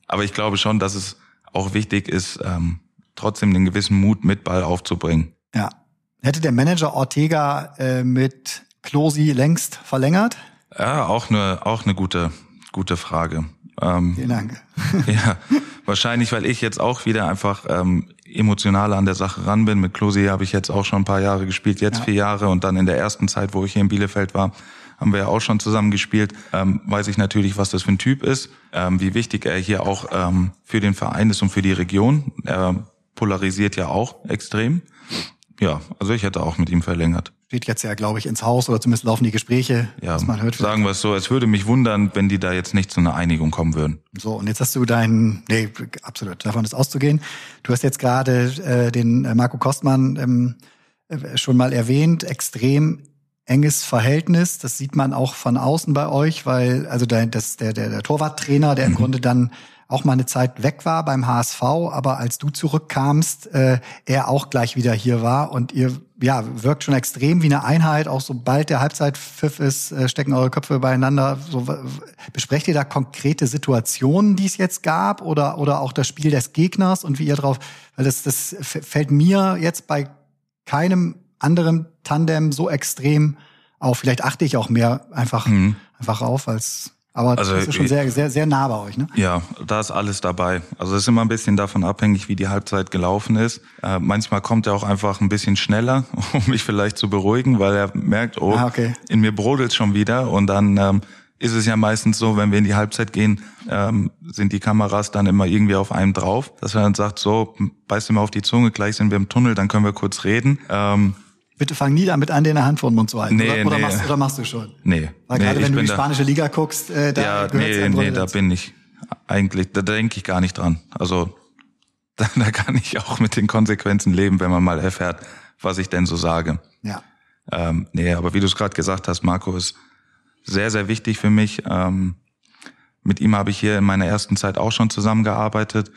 [SPEAKER 1] aber ich glaube schon, dass es auch wichtig ist, ähm, trotzdem den gewissen Mut mit Ball aufzubringen.
[SPEAKER 2] Ja. Hätte der Manager Ortega äh, mit Klosi längst verlängert?
[SPEAKER 1] Ja, auch eine, auch eine gute, gute Frage.
[SPEAKER 2] Ähm, Vielen Dank. *laughs*
[SPEAKER 1] ja, wahrscheinlich, weil ich jetzt auch wieder einfach ähm, emotionaler an der Sache ran bin. Mit Klosi habe ich jetzt auch schon ein paar Jahre gespielt, jetzt ja. vier Jahre und dann in der ersten Zeit, wo ich hier in Bielefeld war, haben wir ja auch schon zusammen gespielt. Ähm, weiß ich natürlich, was das für ein Typ ist, ähm, wie wichtig er hier auch ähm, für den Verein ist und für die Region. Er polarisiert ja auch extrem. Ja, also ich hätte auch mit ihm verlängert.
[SPEAKER 2] Steht jetzt ja, glaube ich, ins Haus oder zumindest laufen die Gespräche,
[SPEAKER 1] ja, was man hört. Sagen wir es so, es würde mich wundern, wenn die da jetzt nicht zu einer Einigung kommen würden.
[SPEAKER 2] So, und jetzt hast du deinen, nee, absolut, davon ist auszugehen. Du hast jetzt gerade äh, den äh, Marco Kostmann ähm, äh, schon mal erwähnt, extrem enges Verhältnis. Das sieht man auch von außen bei euch, weil also der, das, der, der, der Torwarttrainer, der im mhm. Grunde dann auch mal eine Zeit weg war beim HSV, aber als du zurückkamst, äh, er auch gleich wieder hier war und ihr ja wirkt schon extrem wie eine Einheit. Auch sobald der Halbzeitpfiff ist, äh, stecken eure Köpfe beieinander. So, besprecht ihr da konkrete Situationen, die es jetzt gab, oder oder auch das Spiel des Gegners und wie ihr drauf? Weil das das fällt mir jetzt bei keinem anderen Tandem so extrem auf. Vielleicht achte ich auch mehr einfach mhm. einfach auf als aber also, das ist schon sehr, sehr, sehr nah bei euch, ne?
[SPEAKER 1] Ja, da ist alles dabei. Also es ist immer ein bisschen davon abhängig, wie die Halbzeit gelaufen ist. Äh, manchmal kommt er auch einfach ein bisschen schneller, *laughs* um mich vielleicht zu beruhigen, weil er merkt, oh, ah, okay. in mir brodelt schon wieder. Und dann ähm, ist es ja meistens so, wenn wir in die Halbzeit gehen, ähm, sind die Kameras dann immer irgendwie auf einem drauf, dass er dann sagt, so, beiß dir mal auf die Zunge, gleich sind wir im Tunnel, dann können wir kurz reden. Ähm,
[SPEAKER 2] Bitte fang nie damit an, den Hand vor den Mund zu halten. Nee, oder, oder, nee. Machst, oder machst du schon?
[SPEAKER 1] Nee.
[SPEAKER 2] Weil
[SPEAKER 1] nee,
[SPEAKER 2] gerade wenn du die spanische Liga guckst, äh, da
[SPEAKER 1] ja, nee, nee, da bin ich eigentlich, da denke ich gar nicht dran. Also *laughs* da, da kann ich auch mit den Konsequenzen leben, wenn man mal erfährt, was ich denn so sage.
[SPEAKER 2] Ja.
[SPEAKER 1] Ähm, nee, aber wie du es gerade gesagt hast, Marco ist sehr, sehr wichtig für mich. Ähm, mit ihm habe ich hier in meiner ersten Zeit auch schon zusammengearbeitet.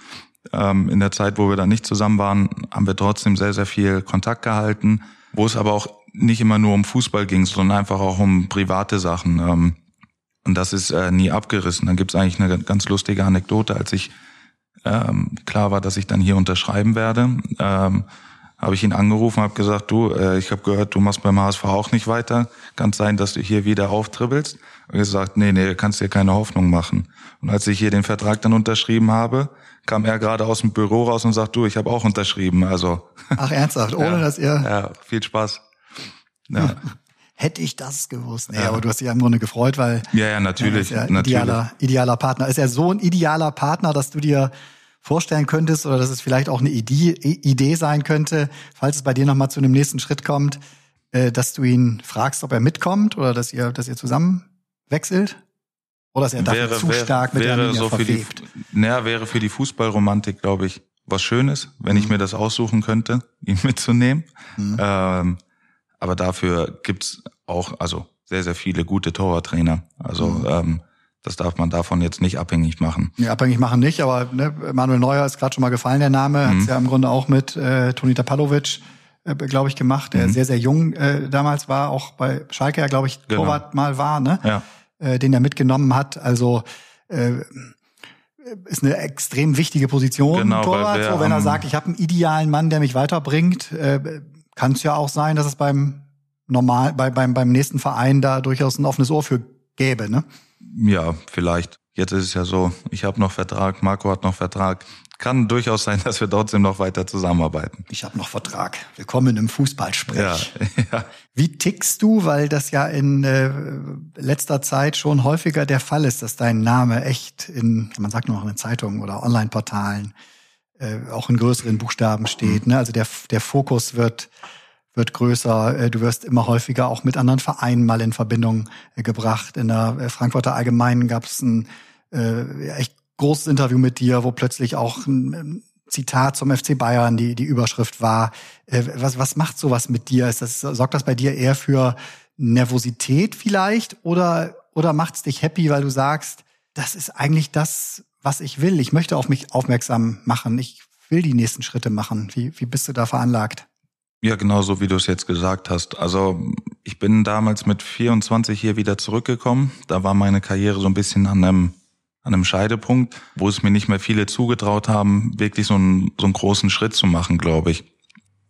[SPEAKER 1] Ähm, in der Zeit, wo wir da nicht zusammen waren, haben wir trotzdem sehr, sehr viel Kontakt gehalten wo es aber auch nicht immer nur um Fußball ging, sondern einfach auch um private Sachen. Ähm, und das ist äh, nie abgerissen. Dann gibt's eigentlich eine ganz lustige Anekdote, als ich ähm, klar war, dass ich dann hier unterschreiben werde, ähm, habe ich ihn angerufen, habe gesagt, du, äh, ich habe gehört, du machst beim HSV auch nicht weiter. Kann sein, dass du hier wieder auftribbelst. Und er gesagt, nee, nee, kannst dir keine Hoffnung machen. Und als ich hier den Vertrag dann unterschrieben habe, kam er gerade aus dem Büro raus und sagt, du, ich habe auch unterschrieben. Also
[SPEAKER 2] Ach ernsthaft, *laughs* ohne ja, dass ihr
[SPEAKER 1] Ja, viel Spaß. Ja. *laughs*
[SPEAKER 2] Hätte ich das gewusst. Nee, ja. aber du hast dich ja im Grunde gefreut, weil
[SPEAKER 1] Ja, ja, natürlich,
[SPEAKER 2] ja
[SPEAKER 1] natürlich.
[SPEAKER 2] Idealer, idealer Partner. Ist er so ein idealer Partner, dass du dir vorstellen könntest oder dass es vielleicht auch eine Idee, Idee sein könnte, falls es bei dir nochmal zu einem nächsten Schritt kommt, äh, dass du ihn fragst, ob er mitkommt oder dass ihr, dass ihr zusammen wechselt? Oder ist er dafür wäre, zu wäre, stark mit wäre der Linie so verwebt?
[SPEAKER 1] Für die, naja, wäre für die Fußballromantik, glaube ich, was Schönes, wenn mhm. ich mir das aussuchen könnte, *laughs* ihn mitzunehmen. Mhm. Ähm, aber dafür gibt's auch, also sehr, sehr viele gute Torwarttrainer. Also mhm. ähm, das darf man davon jetzt nicht abhängig machen.
[SPEAKER 2] Ja, abhängig machen nicht, aber ne, Manuel Neuer ist gerade schon mal gefallen, der Name. Mhm. Hat's ja im Grunde auch mit äh, Toni Tapalovic, äh, glaube ich, gemacht, der mhm. sehr, sehr jung äh, damals war, auch bei Schalke ja, glaube ich, genau. Torwart mal war, ne?
[SPEAKER 1] Ja
[SPEAKER 2] äh, den er mitgenommen hat. Also äh, ist eine extrem wichtige Position, genau, Torwart. So, wenn er sagt, ich habe einen idealen Mann, der mich weiterbringt, äh, kann es ja auch sein, dass es beim normal, bei, beim, beim nächsten Verein da durchaus ein offenes Ohr für gäbe, ne?
[SPEAKER 1] Ja, vielleicht. Jetzt ist es ja so, ich habe noch Vertrag, Marco hat noch Vertrag kann durchaus sein, dass wir trotzdem noch weiter zusammenarbeiten.
[SPEAKER 2] Ich habe noch Vertrag. Willkommen im Fußballsprech.
[SPEAKER 1] Ja, *laughs* ja.
[SPEAKER 2] Wie tickst du, weil das ja in äh, letzter Zeit schon häufiger der Fall ist, dass dein Name echt in, man sagt nur noch in Zeitungen oder Online-Portalen, äh, auch in größeren Buchstaben steht. Mhm. Ne? Also der, der Fokus wird wird größer. Äh, du wirst immer häufiger auch mit anderen Vereinen mal in Verbindung äh, gebracht. In der äh, Frankfurter Allgemeinen gab es ein äh, echt großes Interview mit dir, wo plötzlich auch ein Zitat zum FC Bayern die, die Überschrift war. Äh, was, was macht sowas mit dir? Ist das, sorgt das bei dir eher für Nervosität vielleicht oder, oder macht's dich happy, weil du sagst, das ist eigentlich das, was ich will. Ich möchte auf mich aufmerksam machen. Ich will die nächsten Schritte machen. Wie, wie bist du da veranlagt?
[SPEAKER 1] Ja, genau so wie du es jetzt gesagt hast. Also ich bin damals mit 24 hier wieder zurückgekommen. Da war meine Karriere so ein bisschen an einem an einem Scheidepunkt, wo es mir nicht mehr viele zugetraut haben, wirklich so einen, so einen großen Schritt zu machen, glaube ich.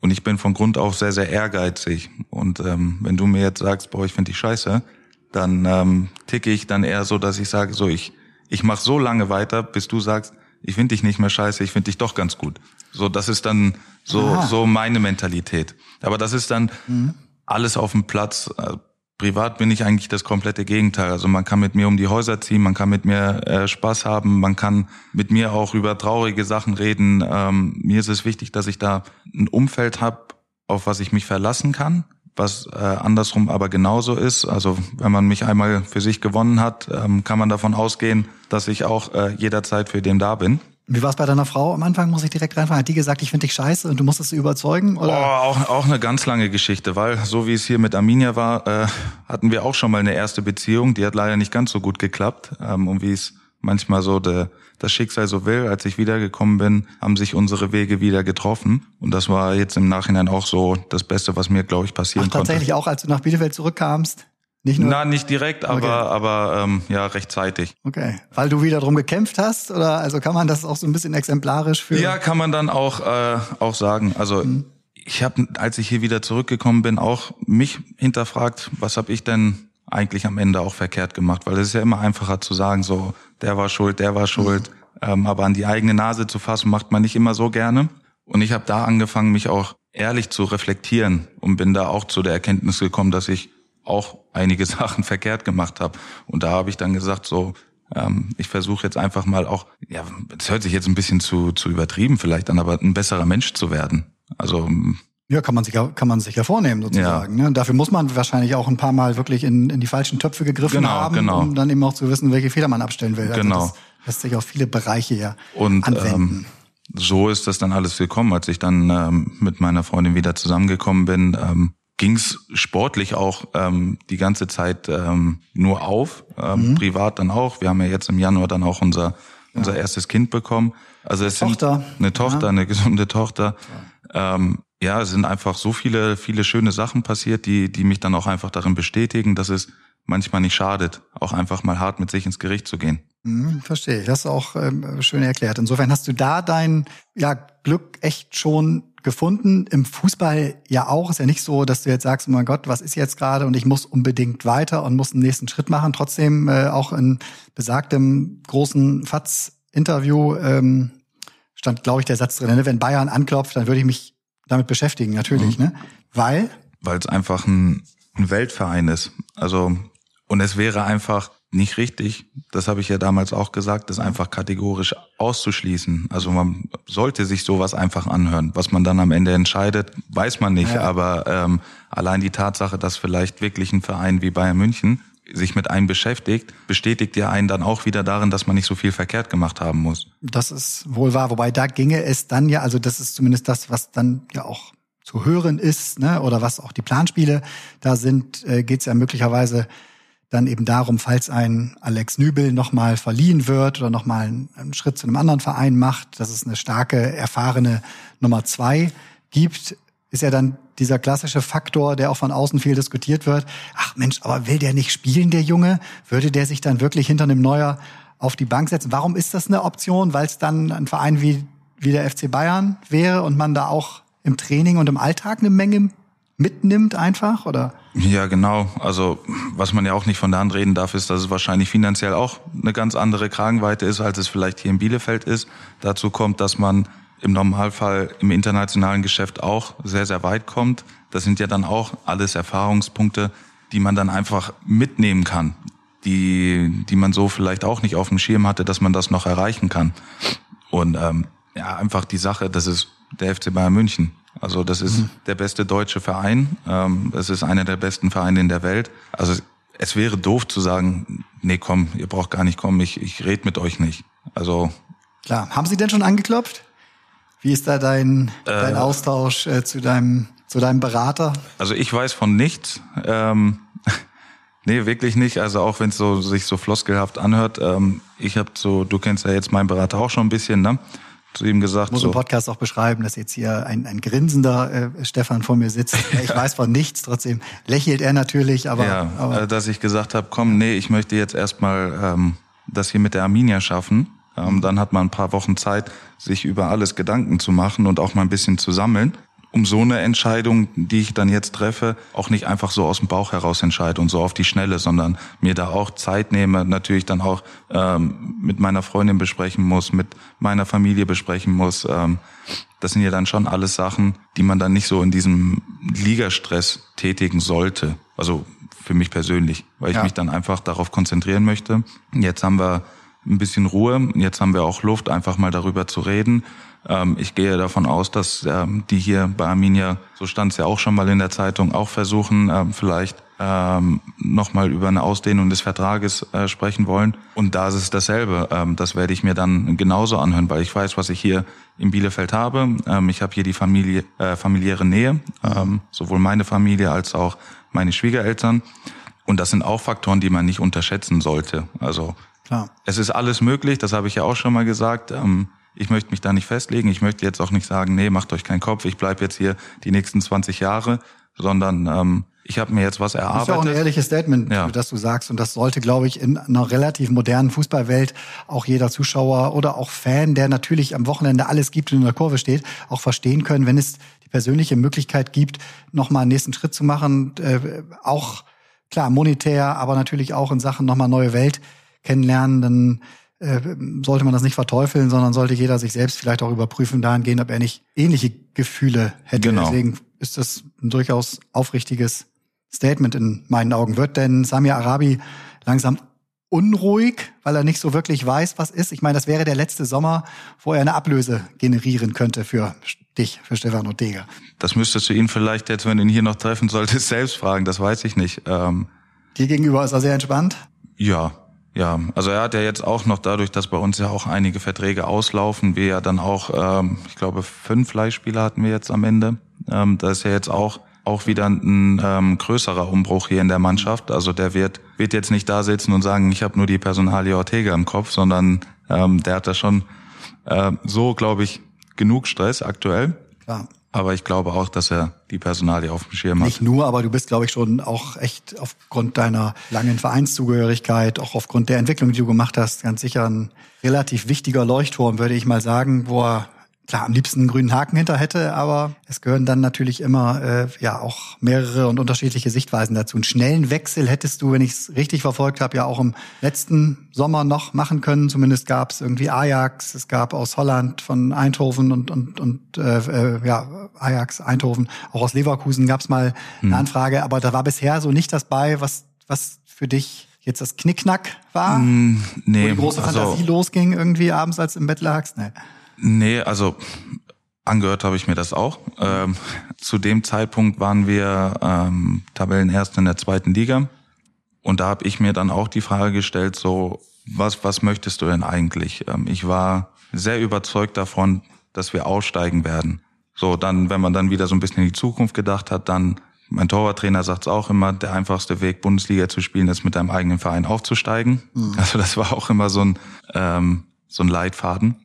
[SPEAKER 1] Und ich bin von Grund auf sehr, sehr ehrgeizig. Und ähm, wenn du mir jetzt sagst, boah, ich finde dich scheiße, dann ähm, ticke ich dann eher so, dass ich sage, so ich ich mache so lange weiter, bis du sagst, ich finde dich nicht mehr scheiße, ich finde dich doch ganz gut. So, das ist dann so Aha. so meine Mentalität. Aber das ist dann mhm. alles auf dem Platz. Privat bin ich eigentlich das komplette Gegenteil. Also man kann mit mir um die Häuser ziehen, man kann mit mir äh, Spaß haben, man kann mit mir auch über traurige Sachen reden. Ähm, mir ist es wichtig, dass ich da ein Umfeld habe, auf was ich mich verlassen kann was äh, andersrum aber genauso ist. Also wenn man mich einmal für sich gewonnen hat, ähm, kann man davon ausgehen, dass ich auch äh, jederzeit für den da bin.
[SPEAKER 2] Wie war es bei deiner Frau am Anfang? Muss ich direkt reinfahren? Hat die gesagt, ich finde dich scheiße und du musstest sie überzeugen? Oder?
[SPEAKER 1] Oh, auch, auch eine ganz lange Geschichte, weil so wie es hier mit Arminia war, äh, hatten wir auch schon mal eine erste Beziehung. Die hat leider nicht ganz so gut geklappt. Ähm, und wie es manchmal so de, das Schicksal so will, als ich wiedergekommen bin, haben sich unsere Wege wieder getroffen. Und das war jetzt im Nachhinein auch so das Beste, was mir, glaube ich, passieren Ach,
[SPEAKER 2] konnte. Tatsächlich auch, als du nach Bielefeld zurückkamst?
[SPEAKER 1] Nicht nur? Na, nicht direkt, aber, okay. aber ähm, ja, rechtzeitig.
[SPEAKER 2] Okay. Weil du wieder drum gekämpft hast? Oder also kann man das auch so ein bisschen exemplarisch für.
[SPEAKER 1] Ja, kann man dann auch, äh, auch sagen. Also mhm. ich habe, als ich hier wieder zurückgekommen bin, auch mich hinterfragt, was habe ich denn eigentlich am Ende auch verkehrt gemacht? Weil es ist ja immer einfacher zu sagen, so, der war schuld, der war schuld. Mhm. Ähm, aber an die eigene Nase zu fassen, macht man nicht immer so gerne. Und ich habe da angefangen, mich auch ehrlich zu reflektieren und bin da auch zu der Erkenntnis gekommen, dass ich auch einige *laughs* Sachen verkehrt gemacht habe. Und da habe ich dann gesagt, so, ähm, ich versuche jetzt einfach mal auch, ja, es hört sich jetzt ein bisschen zu, zu übertrieben vielleicht an, aber ein besserer Mensch zu werden. Also
[SPEAKER 2] ja, kann man sich ja, kann man sich ja vornehmen sozusagen. Ja. Ne? Dafür muss man wahrscheinlich auch ein paar Mal wirklich in, in die falschen Töpfe gegriffen
[SPEAKER 1] genau,
[SPEAKER 2] haben,
[SPEAKER 1] genau.
[SPEAKER 2] um dann eben auch zu wissen, welche Fehler man abstellen will. Also genau. Das lässt sich auf viele Bereiche ja
[SPEAKER 1] Und,
[SPEAKER 2] anwenden.
[SPEAKER 1] Ähm, so ist das dann alles gekommen, als ich dann ähm, mit meiner Freundin wieder zusammengekommen bin. Ähm, ging es sportlich auch ähm, die ganze Zeit ähm, nur auf, ähm, mhm. privat dann auch. Wir haben ja jetzt im Januar dann auch unser unser ja. erstes Kind bekommen. Also es Tochter. sind eine Tochter, ja. eine gesunde Tochter. Ja. Ähm, ja, es sind einfach so viele, viele schöne Sachen passiert, die, die mich dann auch einfach darin bestätigen, dass es manchmal nicht schadet, auch einfach mal hart mit sich ins Gericht zu gehen.
[SPEAKER 2] Hm, verstehe. Das ist auch ähm, schön erklärt. Insofern hast du da dein ja, Glück echt schon gefunden. Im Fußball ja auch. Ist ja nicht so, dass du jetzt sagst, oh mein Gott, was ist jetzt gerade und ich muss unbedingt weiter und muss einen nächsten Schritt machen. Trotzdem äh, auch in besagtem großen FATS-Interview ähm, stand, glaube ich, der Satz drin, ne? wenn Bayern anklopft, dann würde ich mich damit beschäftigen, natürlich, mhm. ne? Weil?
[SPEAKER 1] Weil es einfach ein, ein Weltverein ist. Also, und es wäre einfach nicht richtig, das habe ich ja damals auch gesagt, das einfach kategorisch auszuschließen. Also man sollte sich sowas einfach anhören. Was man dann am Ende entscheidet, weiß man nicht. Ja. Aber ähm, allein die Tatsache, dass vielleicht wirklich ein Verein wie Bayern München sich mit einem beschäftigt, bestätigt ja einen dann auch wieder darin, dass man nicht so viel verkehrt gemacht haben muss.
[SPEAKER 2] Das ist wohl wahr. Wobei da ginge es dann ja, also das ist zumindest das, was dann ja auch zu hören ist, ne, oder was auch die Planspiele da sind, äh, geht es ja möglicherweise dann eben darum, falls ein Alex Nübel nochmal verliehen wird oder nochmal einen, Schritt zu einem anderen Verein macht, dass es eine starke, erfahrene Nummer zwei gibt, ist ja dann dieser klassische Faktor, der auch von außen viel diskutiert wird. Ach Mensch, aber will der nicht spielen, der Junge? Würde der sich dann wirklich hinter einem Neuer auf die Bank setzen? Warum ist das eine Option? Weil es dann ein Verein wie, wie der FC Bayern wäre und man da auch im Training und im Alltag eine Menge mitnimmt einfach, oder?
[SPEAKER 1] Ja, genau. Also, was man ja auch nicht von der Hand reden darf, ist, dass es wahrscheinlich finanziell auch eine ganz andere Kragenweite ist, als es vielleicht hier in Bielefeld ist. Dazu kommt, dass man im Normalfall im internationalen Geschäft auch sehr, sehr weit kommt. Das sind ja dann auch alles Erfahrungspunkte, die man dann einfach mitnehmen kann, die, die man so vielleicht auch nicht auf dem Schirm hatte, dass man das noch erreichen kann. Und ähm, ja, einfach die Sache, das ist der FC Bayern München. Also das ist mhm. der beste deutsche Verein. Ähm, es ist einer der besten Vereine in der Welt. Also es wäre doof zu sagen, nee, komm, ihr braucht gar nicht kommen, ich, ich rede mit euch nicht. Also
[SPEAKER 2] Klar. Haben Sie denn schon angeklopft? Wie ist da dein, dein äh, Austausch äh, zu, deinem, zu deinem Berater?
[SPEAKER 1] Also ich weiß von nichts. Ähm, *laughs* nee, wirklich nicht. Also auch wenn es so, sich so floskelhaft anhört. Ähm, ich habe so, du kennst ja jetzt meinen Berater auch schon ein bisschen, ne? Zu ihm gesagt. Ich
[SPEAKER 2] muss so. im Podcast auch beschreiben, dass jetzt hier ein, ein grinsender äh, Stefan vor mir sitzt. *laughs* Ich weiß von nichts, trotzdem lächelt er natürlich, aber.
[SPEAKER 1] Ja,
[SPEAKER 2] aber
[SPEAKER 1] äh, dass ich gesagt habe, komm, nee, ich möchte jetzt erstmal ähm, das hier mit der Arminia schaffen. Ähm, dann hat man ein paar Wochen Zeit, sich über alles Gedanken zu machen und auch mal ein bisschen zu sammeln. Um so eine Entscheidung, die ich dann jetzt treffe, auch nicht einfach so aus dem Bauch heraus entscheide und so auf die Schnelle, sondern mir da auch Zeit nehme, natürlich dann auch ähm, mit meiner Freundin besprechen muss, mit meiner Familie besprechen muss. Ähm, das sind ja dann schon alles Sachen, die man dann nicht so in diesem Ligastress tätigen sollte. Also für mich persönlich, weil ich ja. mich dann einfach darauf konzentrieren möchte. Jetzt haben wir ein bisschen Ruhe, jetzt haben wir auch Luft, einfach mal darüber zu reden. Ähm, ich gehe davon aus, dass ähm, die hier bei Arminia, so stand es ja auch schon mal in der Zeitung, auch versuchen, ähm, vielleicht ähm, nochmal über eine Ausdehnung des Vertrages äh, sprechen wollen. Und da ist es dasselbe. Ähm, das werde ich mir dann genauso anhören, weil ich weiß, was ich hier in Bielefeld habe. Ähm, ich habe hier die Familie, äh, familiäre Nähe, ähm, sowohl meine Familie als auch meine Schwiegereltern. Und das sind auch Faktoren, die man nicht unterschätzen sollte. Also Klar. es ist alles möglich, das habe ich ja auch schon mal gesagt. Ähm, ich möchte mich da nicht festlegen. Ich möchte jetzt auch nicht sagen, nee, macht euch keinen Kopf, ich bleib jetzt hier die nächsten 20 Jahre, sondern ähm, ich habe mir jetzt was erarbeitet. Das ist
[SPEAKER 2] ja auch ein ehrliches Statement, ja. das du sagst. Und das sollte, glaube ich, in einer relativ modernen Fußballwelt auch jeder Zuschauer oder auch Fan, der natürlich am Wochenende alles gibt und in der Kurve steht, auch verstehen können, wenn es die persönliche Möglichkeit gibt, nochmal einen nächsten Schritt zu machen. Äh, auch klar, monetär, aber natürlich auch in Sachen nochmal neue Welt kennenlernen, dann äh, sollte man das nicht verteufeln, sondern sollte jeder sich selbst vielleicht auch überprüfen dahingehend, ob er nicht ähnliche Gefühle hätte. Genau. Deswegen ist das ein durchaus aufrichtiges Statement in meinen Augen. Wird denn Samir Arabi langsam unruhig, weil er nicht so wirklich weiß, was ist? Ich meine, das wäre der letzte Sommer, wo er eine Ablöse generieren könnte für dich, für Stefan Ortega.
[SPEAKER 1] Das müsstest du ihn vielleicht jetzt, wenn du ihn hier noch treffen solltest, *laughs* selbst fragen. Das weiß ich nicht. Ähm
[SPEAKER 2] Dir gegenüber ist er sehr entspannt?
[SPEAKER 1] Ja, ja, also er hat ja jetzt auch noch dadurch, dass bei uns ja auch einige Verträge auslaufen, wir ja dann auch, ähm, ich glaube, fünf Leihspieler hatten wir jetzt am Ende. Ähm, da ist ja jetzt auch auch wieder ein ähm, größerer Umbruch hier in der Mannschaft. Also der wird wird jetzt nicht da sitzen und sagen, ich habe nur die Personalie Ortega im Kopf, sondern ähm, der hat da schon äh, so, glaube ich, genug Stress aktuell. Klar. Aber ich glaube auch, dass er die Personalie auf dem Schirm hat.
[SPEAKER 2] Nicht nur, aber du bist, glaube ich, schon auch echt aufgrund deiner langen Vereinszugehörigkeit, auch aufgrund der Entwicklung, die du gemacht hast, ganz sicher ein relativ wichtiger Leuchtturm, würde ich mal sagen, wo er klar am liebsten einen grünen Haken hinter hätte, aber es gehören dann natürlich immer äh, ja auch mehrere und unterschiedliche Sichtweisen dazu. Einen schnellen Wechsel hättest du, wenn ich es richtig verfolgt habe, ja auch im letzten Sommer noch machen können. Zumindest gab es irgendwie Ajax, es gab aus Holland von Eindhoven und und und äh, äh, ja Ajax Eindhoven, auch aus Leverkusen gab es mal hm. eine Anfrage, aber da war bisher so nicht das bei, was was für dich jetzt das Knickknack war, mm, nee, wo die große Fantasie also, losging irgendwie abends, als im Bett lagst. Nee.
[SPEAKER 1] Nee, also angehört habe ich mir das auch. Ähm, zu dem Zeitpunkt waren wir ähm, Tabellenerst in der zweiten Liga. Und da habe ich mir dann auch die Frage gestellt, so, was, was möchtest du denn eigentlich? Ähm, ich war sehr überzeugt davon, dass wir aussteigen werden. So, dann, wenn man dann wieder so ein bisschen in die Zukunft gedacht hat, dann, mein Torwarttrainer sagt es auch immer, der einfachste Weg, Bundesliga zu spielen, ist mit deinem eigenen Verein aufzusteigen. Mhm. Also das war auch immer so ein, ähm, so ein Leitfaden.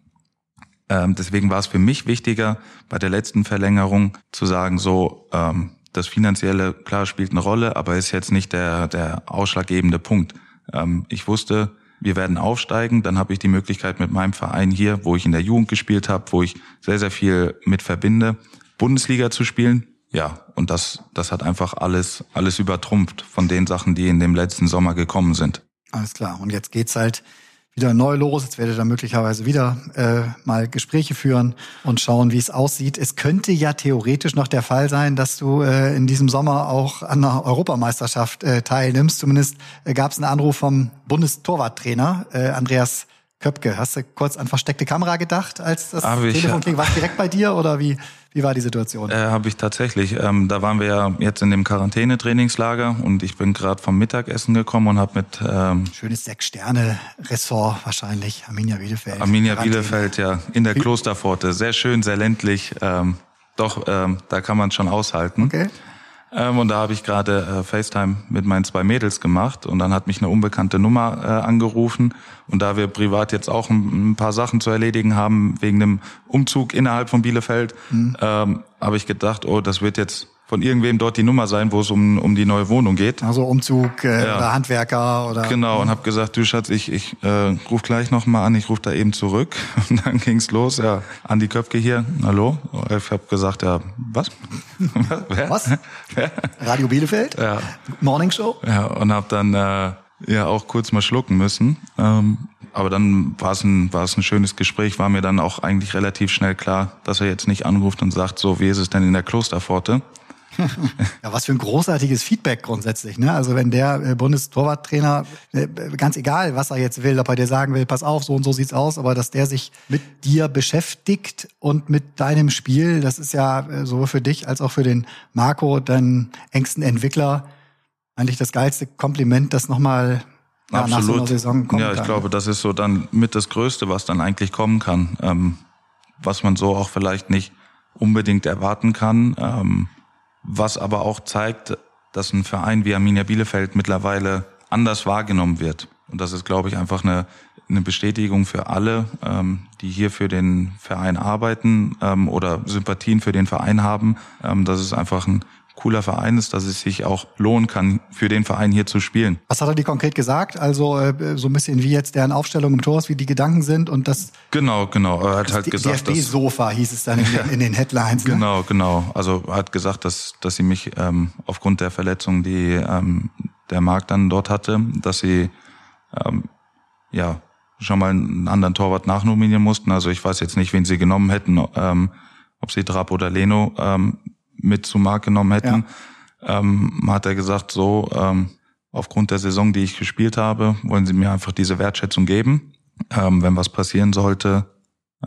[SPEAKER 1] Ähm, deswegen war es für mich wichtiger, bei der letzten Verlängerung zu sagen, so, ähm, das Finanzielle, klar, spielt eine Rolle, aber ist jetzt nicht der, der ausschlaggebende Punkt. Ähm, ich wusste, wir werden aufsteigen, dann habe ich die Möglichkeit mit meinem Verein hier, wo ich in der Jugend gespielt habe, wo ich sehr, sehr viel mit verbinde, Bundesliga zu spielen. Ja, und das, das hat einfach alles, alles übertrumpft von den Sachen, die in dem letzten Sommer gekommen sind.
[SPEAKER 2] Alles klar. Und jetzt geht's halt wieder neu los. Jetzt werdet ihr möglicherweise wieder äh, mal Gespräche führen und schauen, wie es aussieht. Es könnte ja theoretisch noch der Fall sein, dass du äh, in diesem Sommer auch an einer Europameisterschaft äh, teilnimmst. Zumindest äh, gab es einen Anruf vom Bundestorwarttrainer äh, Andreas Köpke. Hast du kurz an versteckte Kamera gedacht, als das Hab Telefon klingt? War es direkt bei dir oder wie? Wie war die Situation?
[SPEAKER 1] Äh, Habe ich tatsächlich. Ähm, da waren wir ja jetzt in dem Quarantänetrainingslager und ich bin gerade vom Mittagessen gekommen und habe mit ähm,
[SPEAKER 2] schönes Sechs-Sterne-Ressort wahrscheinlich Arminia Bielefeld.
[SPEAKER 1] Arminia Bielefeld, ja, in der Klosterpforte. Sehr schön, sehr ländlich. Ähm, doch, ähm, da kann man schon aushalten. Okay. Ähm, und da habe ich gerade äh, FaceTime mit meinen zwei Mädels gemacht und dann hat mich eine unbekannte Nummer äh, angerufen. Und da wir privat jetzt auch ein, ein, paar Sachen zu erledigen haben wegen dem Umzug innerhalb von Bielefeld, mhm. ähm, habe ich gedacht, oh, das wird jetzt von irgendwem dort die Nummer sein, wo es um, um die neue Wohnung geht.
[SPEAKER 2] Also Umzug äh, ja. oder Handwerker oder.
[SPEAKER 1] Genau, und habe gesagt, du Schatz, ich, ich äh, ruf gleich nochmal an, ich rufe da eben zurück. *laughs* Und dann ging's los, ja, Andi Köpke hier, hallo. Ich habe gesagt, ja, *laughs* was?
[SPEAKER 2] Wer? Was? Wer? Radio Bielefeld?
[SPEAKER 1] Ja.
[SPEAKER 2] Morning Show?
[SPEAKER 1] Ja, und habe dann äh, ja auch kurz mal schlucken müssen. Ähm, aber dann war es ein, war es ein schönes Gespräch, war mir dann auch eigentlich relativ schnell klar, dass er jetzt nicht anruft und sagt, so, wie ist es denn in der Klosterpforte?
[SPEAKER 2] Ja, was für ein großartiges Feedback grundsätzlich. Ne? Also wenn der äh, Bundestorwarttrainer, äh, ganz egal, was er jetzt will, ob er dir sagen will, pass auf, so und so sieht's aus, aber dass der sich mit dir beschäftigt und mit deinem Spiel, das ist ja äh, sowohl für dich als auch für den Marco, deinen engsten Entwickler, eigentlich das geilste Kompliment, das nochmal
[SPEAKER 1] ja, nach so einer Saison kommen Ja, ich kann. glaube, das ist so dann mit das Größte, was dann eigentlich kommen kann, ähm, was man so auch vielleicht nicht unbedingt erwarten kann. Ähm, was aber auch zeigt, dass ein Verein wie Arminia Bielefeld mittlerweile anders wahrgenommen wird. Und das ist, glaube ich, einfach eine, eine Bestätigung für alle, ähm, die hier für den Verein arbeiten ähm, oder Sympathien für den Verein haben, ähm, dass es einfach ein cooler Verein ist, dass es sich auch lohnen kann, für den Verein hier zu spielen.
[SPEAKER 2] Was hat er dir konkret gesagt? Also äh, so ein bisschen wie jetzt deren Aufstellung im Tor ist, wie die Gedanken sind und das.
[SPEAKER 1] Genau, genau. Er hat halt gesagt,
[SPEAKER 2] DFB-Sofa hieß es dann in, den, in den Headlines.
[SPEAKER 1] Ne? Genau, genau. Also er hat gesagt, dass dass sie mich ähm, aufgrund der Verletzung, die ähm, der Markt dann dort hatte, dass sie ähm, ja schon mal einen anderen Torwart nachnominieren mussten. Also ich weiß jetzt nicht, wen sie genommen hätten, ähm, ob sie Trapp oder Leno ähm, mit zu Mark genommen hätten, ja. ähm, hat er gesagt, so, ähm, aufgrund der Saison, die ich gespielt habe, wollen sie mir einfach diese Wertschätzung geben. Ähm, wenn was passieren sollte,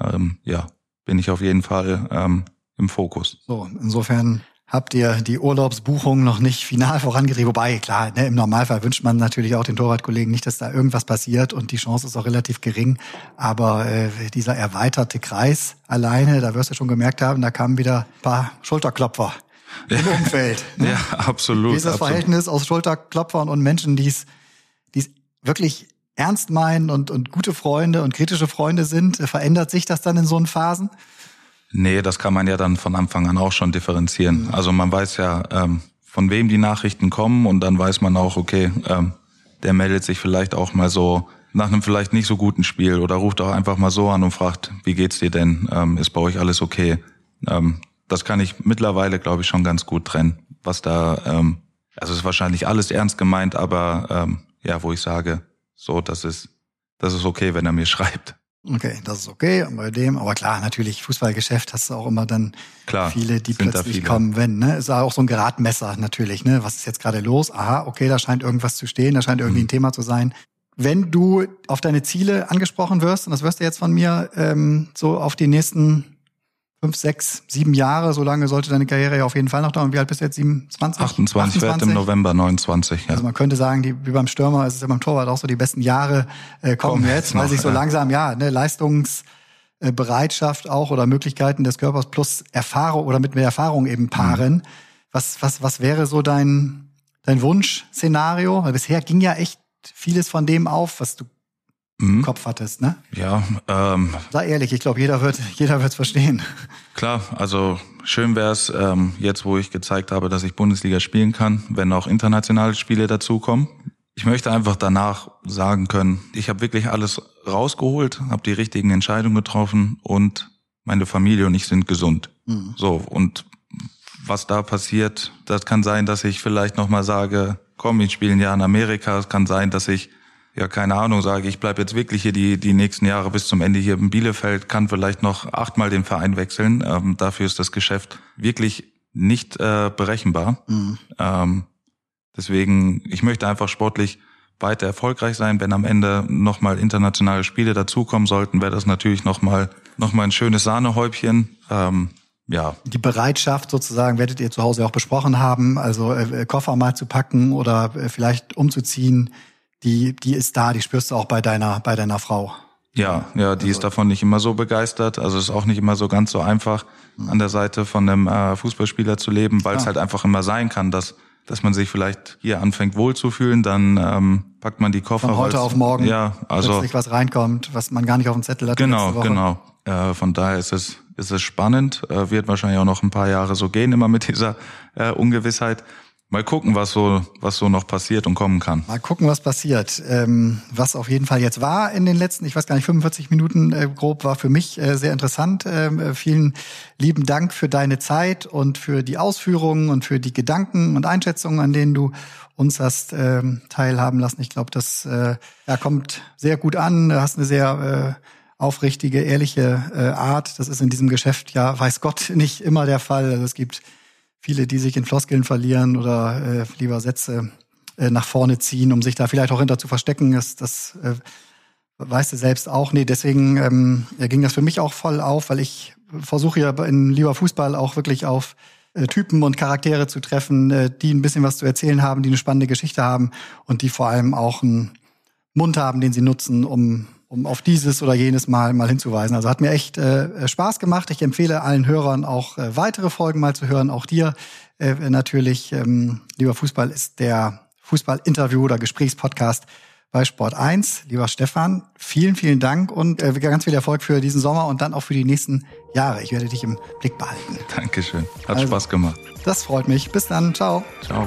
[SPEAKER 1] ähm, ja, bin ich auf jeden Fall ähm, im Fokus.
[SPEAKER 2] So, insofern habt ihr die Urlaubsbuchung noch nicht final vorangetrieben. Wobei, klar, ne, im Normalfall wünscht man natürlich auch den Torwartkollegen nicht, dass da irgendwas passiert und die Chance ist auch relativ gering. Aber äh, dieser erweiterte Kreis alleine, da wirst du schon gemerkt haben, da kamen wieder ein paar Schulterklopfer *laughs* im Umfeld.
[SPEAKER 1] Ne? Ja, absolut.
[SPEAKER 2] Das
[SPEAKER 1] absolut.
[SPEAKER 2] Verhältnis aus Schulterklopfern und Menschen, die es wirklich ernst meinen und, und gute Freunde und kritische Freunde sind? Verändert sich das dann in so einen Phasen?
[SPEAKER 1] Nee, das kann man ja dann von Anfang an auch schon differenzieren. Also man weiß ja, ähm, von wem die Nachrichten kommen und dann weiß man auch, okay, ähm, der meldet sich vielleicht auch mal so nach einem vielleicht nicht so guten Spiel oder ruft auch einfach mal so an und fragt, wie geht's dir denn? Ähm, ist bei euch alles okay? Ähm, das kann ich mittlerweile, glaube ich, schon ganz gut trennen. Was da, ähm, also ist wahrscheinlich alles ernst gemeint, aber ähm, ja, wo ich sage, so, das ist, das ist okay, wenn er mir *laughs* schreibt.
[SPEAKER 2] Okay, das ist okay. Und bei dem, aber klar, natürlich, Fußballgeschäft hast du auch immer dann klar, viele, die plötzlich viele. kommen, wenn, ne? Ist auch so ein Gradmesser natürlich, ne? Was ist jetzt gerade los? Aha, okay, da scheint irgendwas zu stehen, da scheint irgendwie mhm. ein Thema zu sein. Wenn du auf deine Ziele angesprochen wirst, und das wirst du jetzt von mir, ähm, so auf die nächsten fünf, sechs, sieben Jahre, so lange sollte deine Karriere ja auf jeden Fall noch dauern. Wie alt bist du jetzt? 27?
[SPEAKER 1] 28, 28? werde im November 29.
[SPEAKER 2] Ja. Also man könnte sagen, die, wie beim Stürmer ist es ja beim Torwart auch so, die besten Jahre äh, kommen Komm, jetzt, weil sich so ja. langsam, ja, ne, Leistungsbereitschaft auch oder Möglichkeiten des Körpers plus Erfahrung oder mit mehr Erfahrung eben paaren. Mhm. Was, was, was wäre so dein, dein Wunschszenario? Weil bisher ging ja echt vieles von dem auf, was du mhm. Kopf hattest, ne?
[SPEAKER 1] Ja. Ähm,
[SPEAKER 2] Sei ehrlich, ich glaube, jeder wird, *laughs* jeder wird's verstehen.
[SPEAKER 1] Klar, also schön wäre es ähm, jetzt, wo ich gezeigt habe, dass ich Bundesliga spielen kann, wenn auch internationale Spiele dazukommen. Ich möchte einfach danach sagen können, ich habe wirklich alles rausgeholt, habe die richtigen Entscheidungen getroffen und meine Familie und ich sind gesund. Mhm. So und was da passiert, das kann sein, dass ich vielleicht noch mal sage, komm, ich spiele ein Jahr in Amerika. Es kann sein, dass ich ja, keine Ahnung, sage ich bleibe jetzt wirklich hier die, die nächsten Jahre bis zum Ende hier in Bielefeld, kann vielleicht noch achtmal den Verein wechseln. Ähm, dafür ist das Geschäft wirklich nicht äh, berechenbar. Mhm. Ähm, deswegen, ich möchte einfach sportlich weiter erfolgreich sein. Wenn am Ende nochmal internationale Spiele dazukommen sollten, wäre das natürlich nochmal noch mal ein schönes Sahnehäubchen. Ähm, ja.
[SPEAKER 2] Die Bereitschaft sozusagen werdet ihr zu Hause auch besprochen haben, also äh, Koffer mal zu packen oder äh, vielleicht umzuziehen die, die ist da, die spürst du auch bei deiner, bei deiner Frau.
[SPEAKER 1] Ja, ja, die also. ist davon nicht immer so begeistert. Also ist auch nicht immer so ganz so einfach, mhm. an der Seite von einem äh, Fußballspieler zu leben, weil es halt einfach immer sein kann, dass dass man sich vielleicht hier anfängt wohlzufühlen, dann ähm, packt man die Koffer.
[SPEAKER 2] Von heute auf morgen.
[SPEAKER 1] Ja, also
[SPEAKER 2] plötzlich was reinkommt, was man gar nicht auf dem Zettel hat.
[SPEAKER 1] Genau, genau. Äh, von daher ist es ist es spannend, äh, wird wahrscheinlich auch noch ein paar Jahre so gehen, immer mit dieser äh, Ungewissheit. Mal gucken, was so, was so noch passiert und kommen kann.
[SPEAKER 2] Mal gucken, was passiert. Ähm, was auf jeden Fall jetzt war in den letzten, ich weiß gar nicht, 45 Minuten äh, grob, war für mich äh, sehr interessant. Ähm, äh, vielen lieben Dank für deine Zeit und für die Ausführungen und für die Gedanken und Einschätzungen, an denen du uns hast ähm, teilhaben lassen. Ich glaube, das äh, ja, kommt sehr gut an. Du hast eine sehr äh, aufrichtige, ehrliche äh, Art. Das ist in diesem Geschäft ja, weiß Gott, *laughs* nicht immer der Fall. Also es gibt viele, die sich in Floskeln verlieren oder äh, lieber Sätze äh, nach vorne ziehen, um sich da vielleicht auch hinter zu verstecken. Das, das äh, weißt du selbst auch. Nee, deswegen ähm, ging das für mich auch voll auf, weil ich versuche ja in lieber Fußball auch wirklich auf äh, Typen und Charaktere zu treffen, äh, die ein bisschen was zu erzählen haben, die eine spannende Geschichte haben und die vor allem auch einen Mund haben, den sie nutzen, um um auf dieses oder jenes Mal mal hinzuweisen. Also hat mir echt äh, Spaß gemacht. Ich empfehle allen Hörern auch äh, weitere Folgen mal zu hören. Auch dir äh, natürlich. Ähm, lieber Fußball ist der Fußball-Interview oder Gesprächspodcast bei Sport 1. Lieber Stefan, vielen, vielen Dank und äh, ganz viel Erfolg für diesen Sommer und dann auch für die nächsten Jahre. Ich werde dich im Blick behalten.
[SPEAKER 1] Dankeschön. Hat also, Spaß gemacht.
[SPEAKER 2] Das freut mich. Bis dann. Ciao.
[SPEAKER 1] Ciao.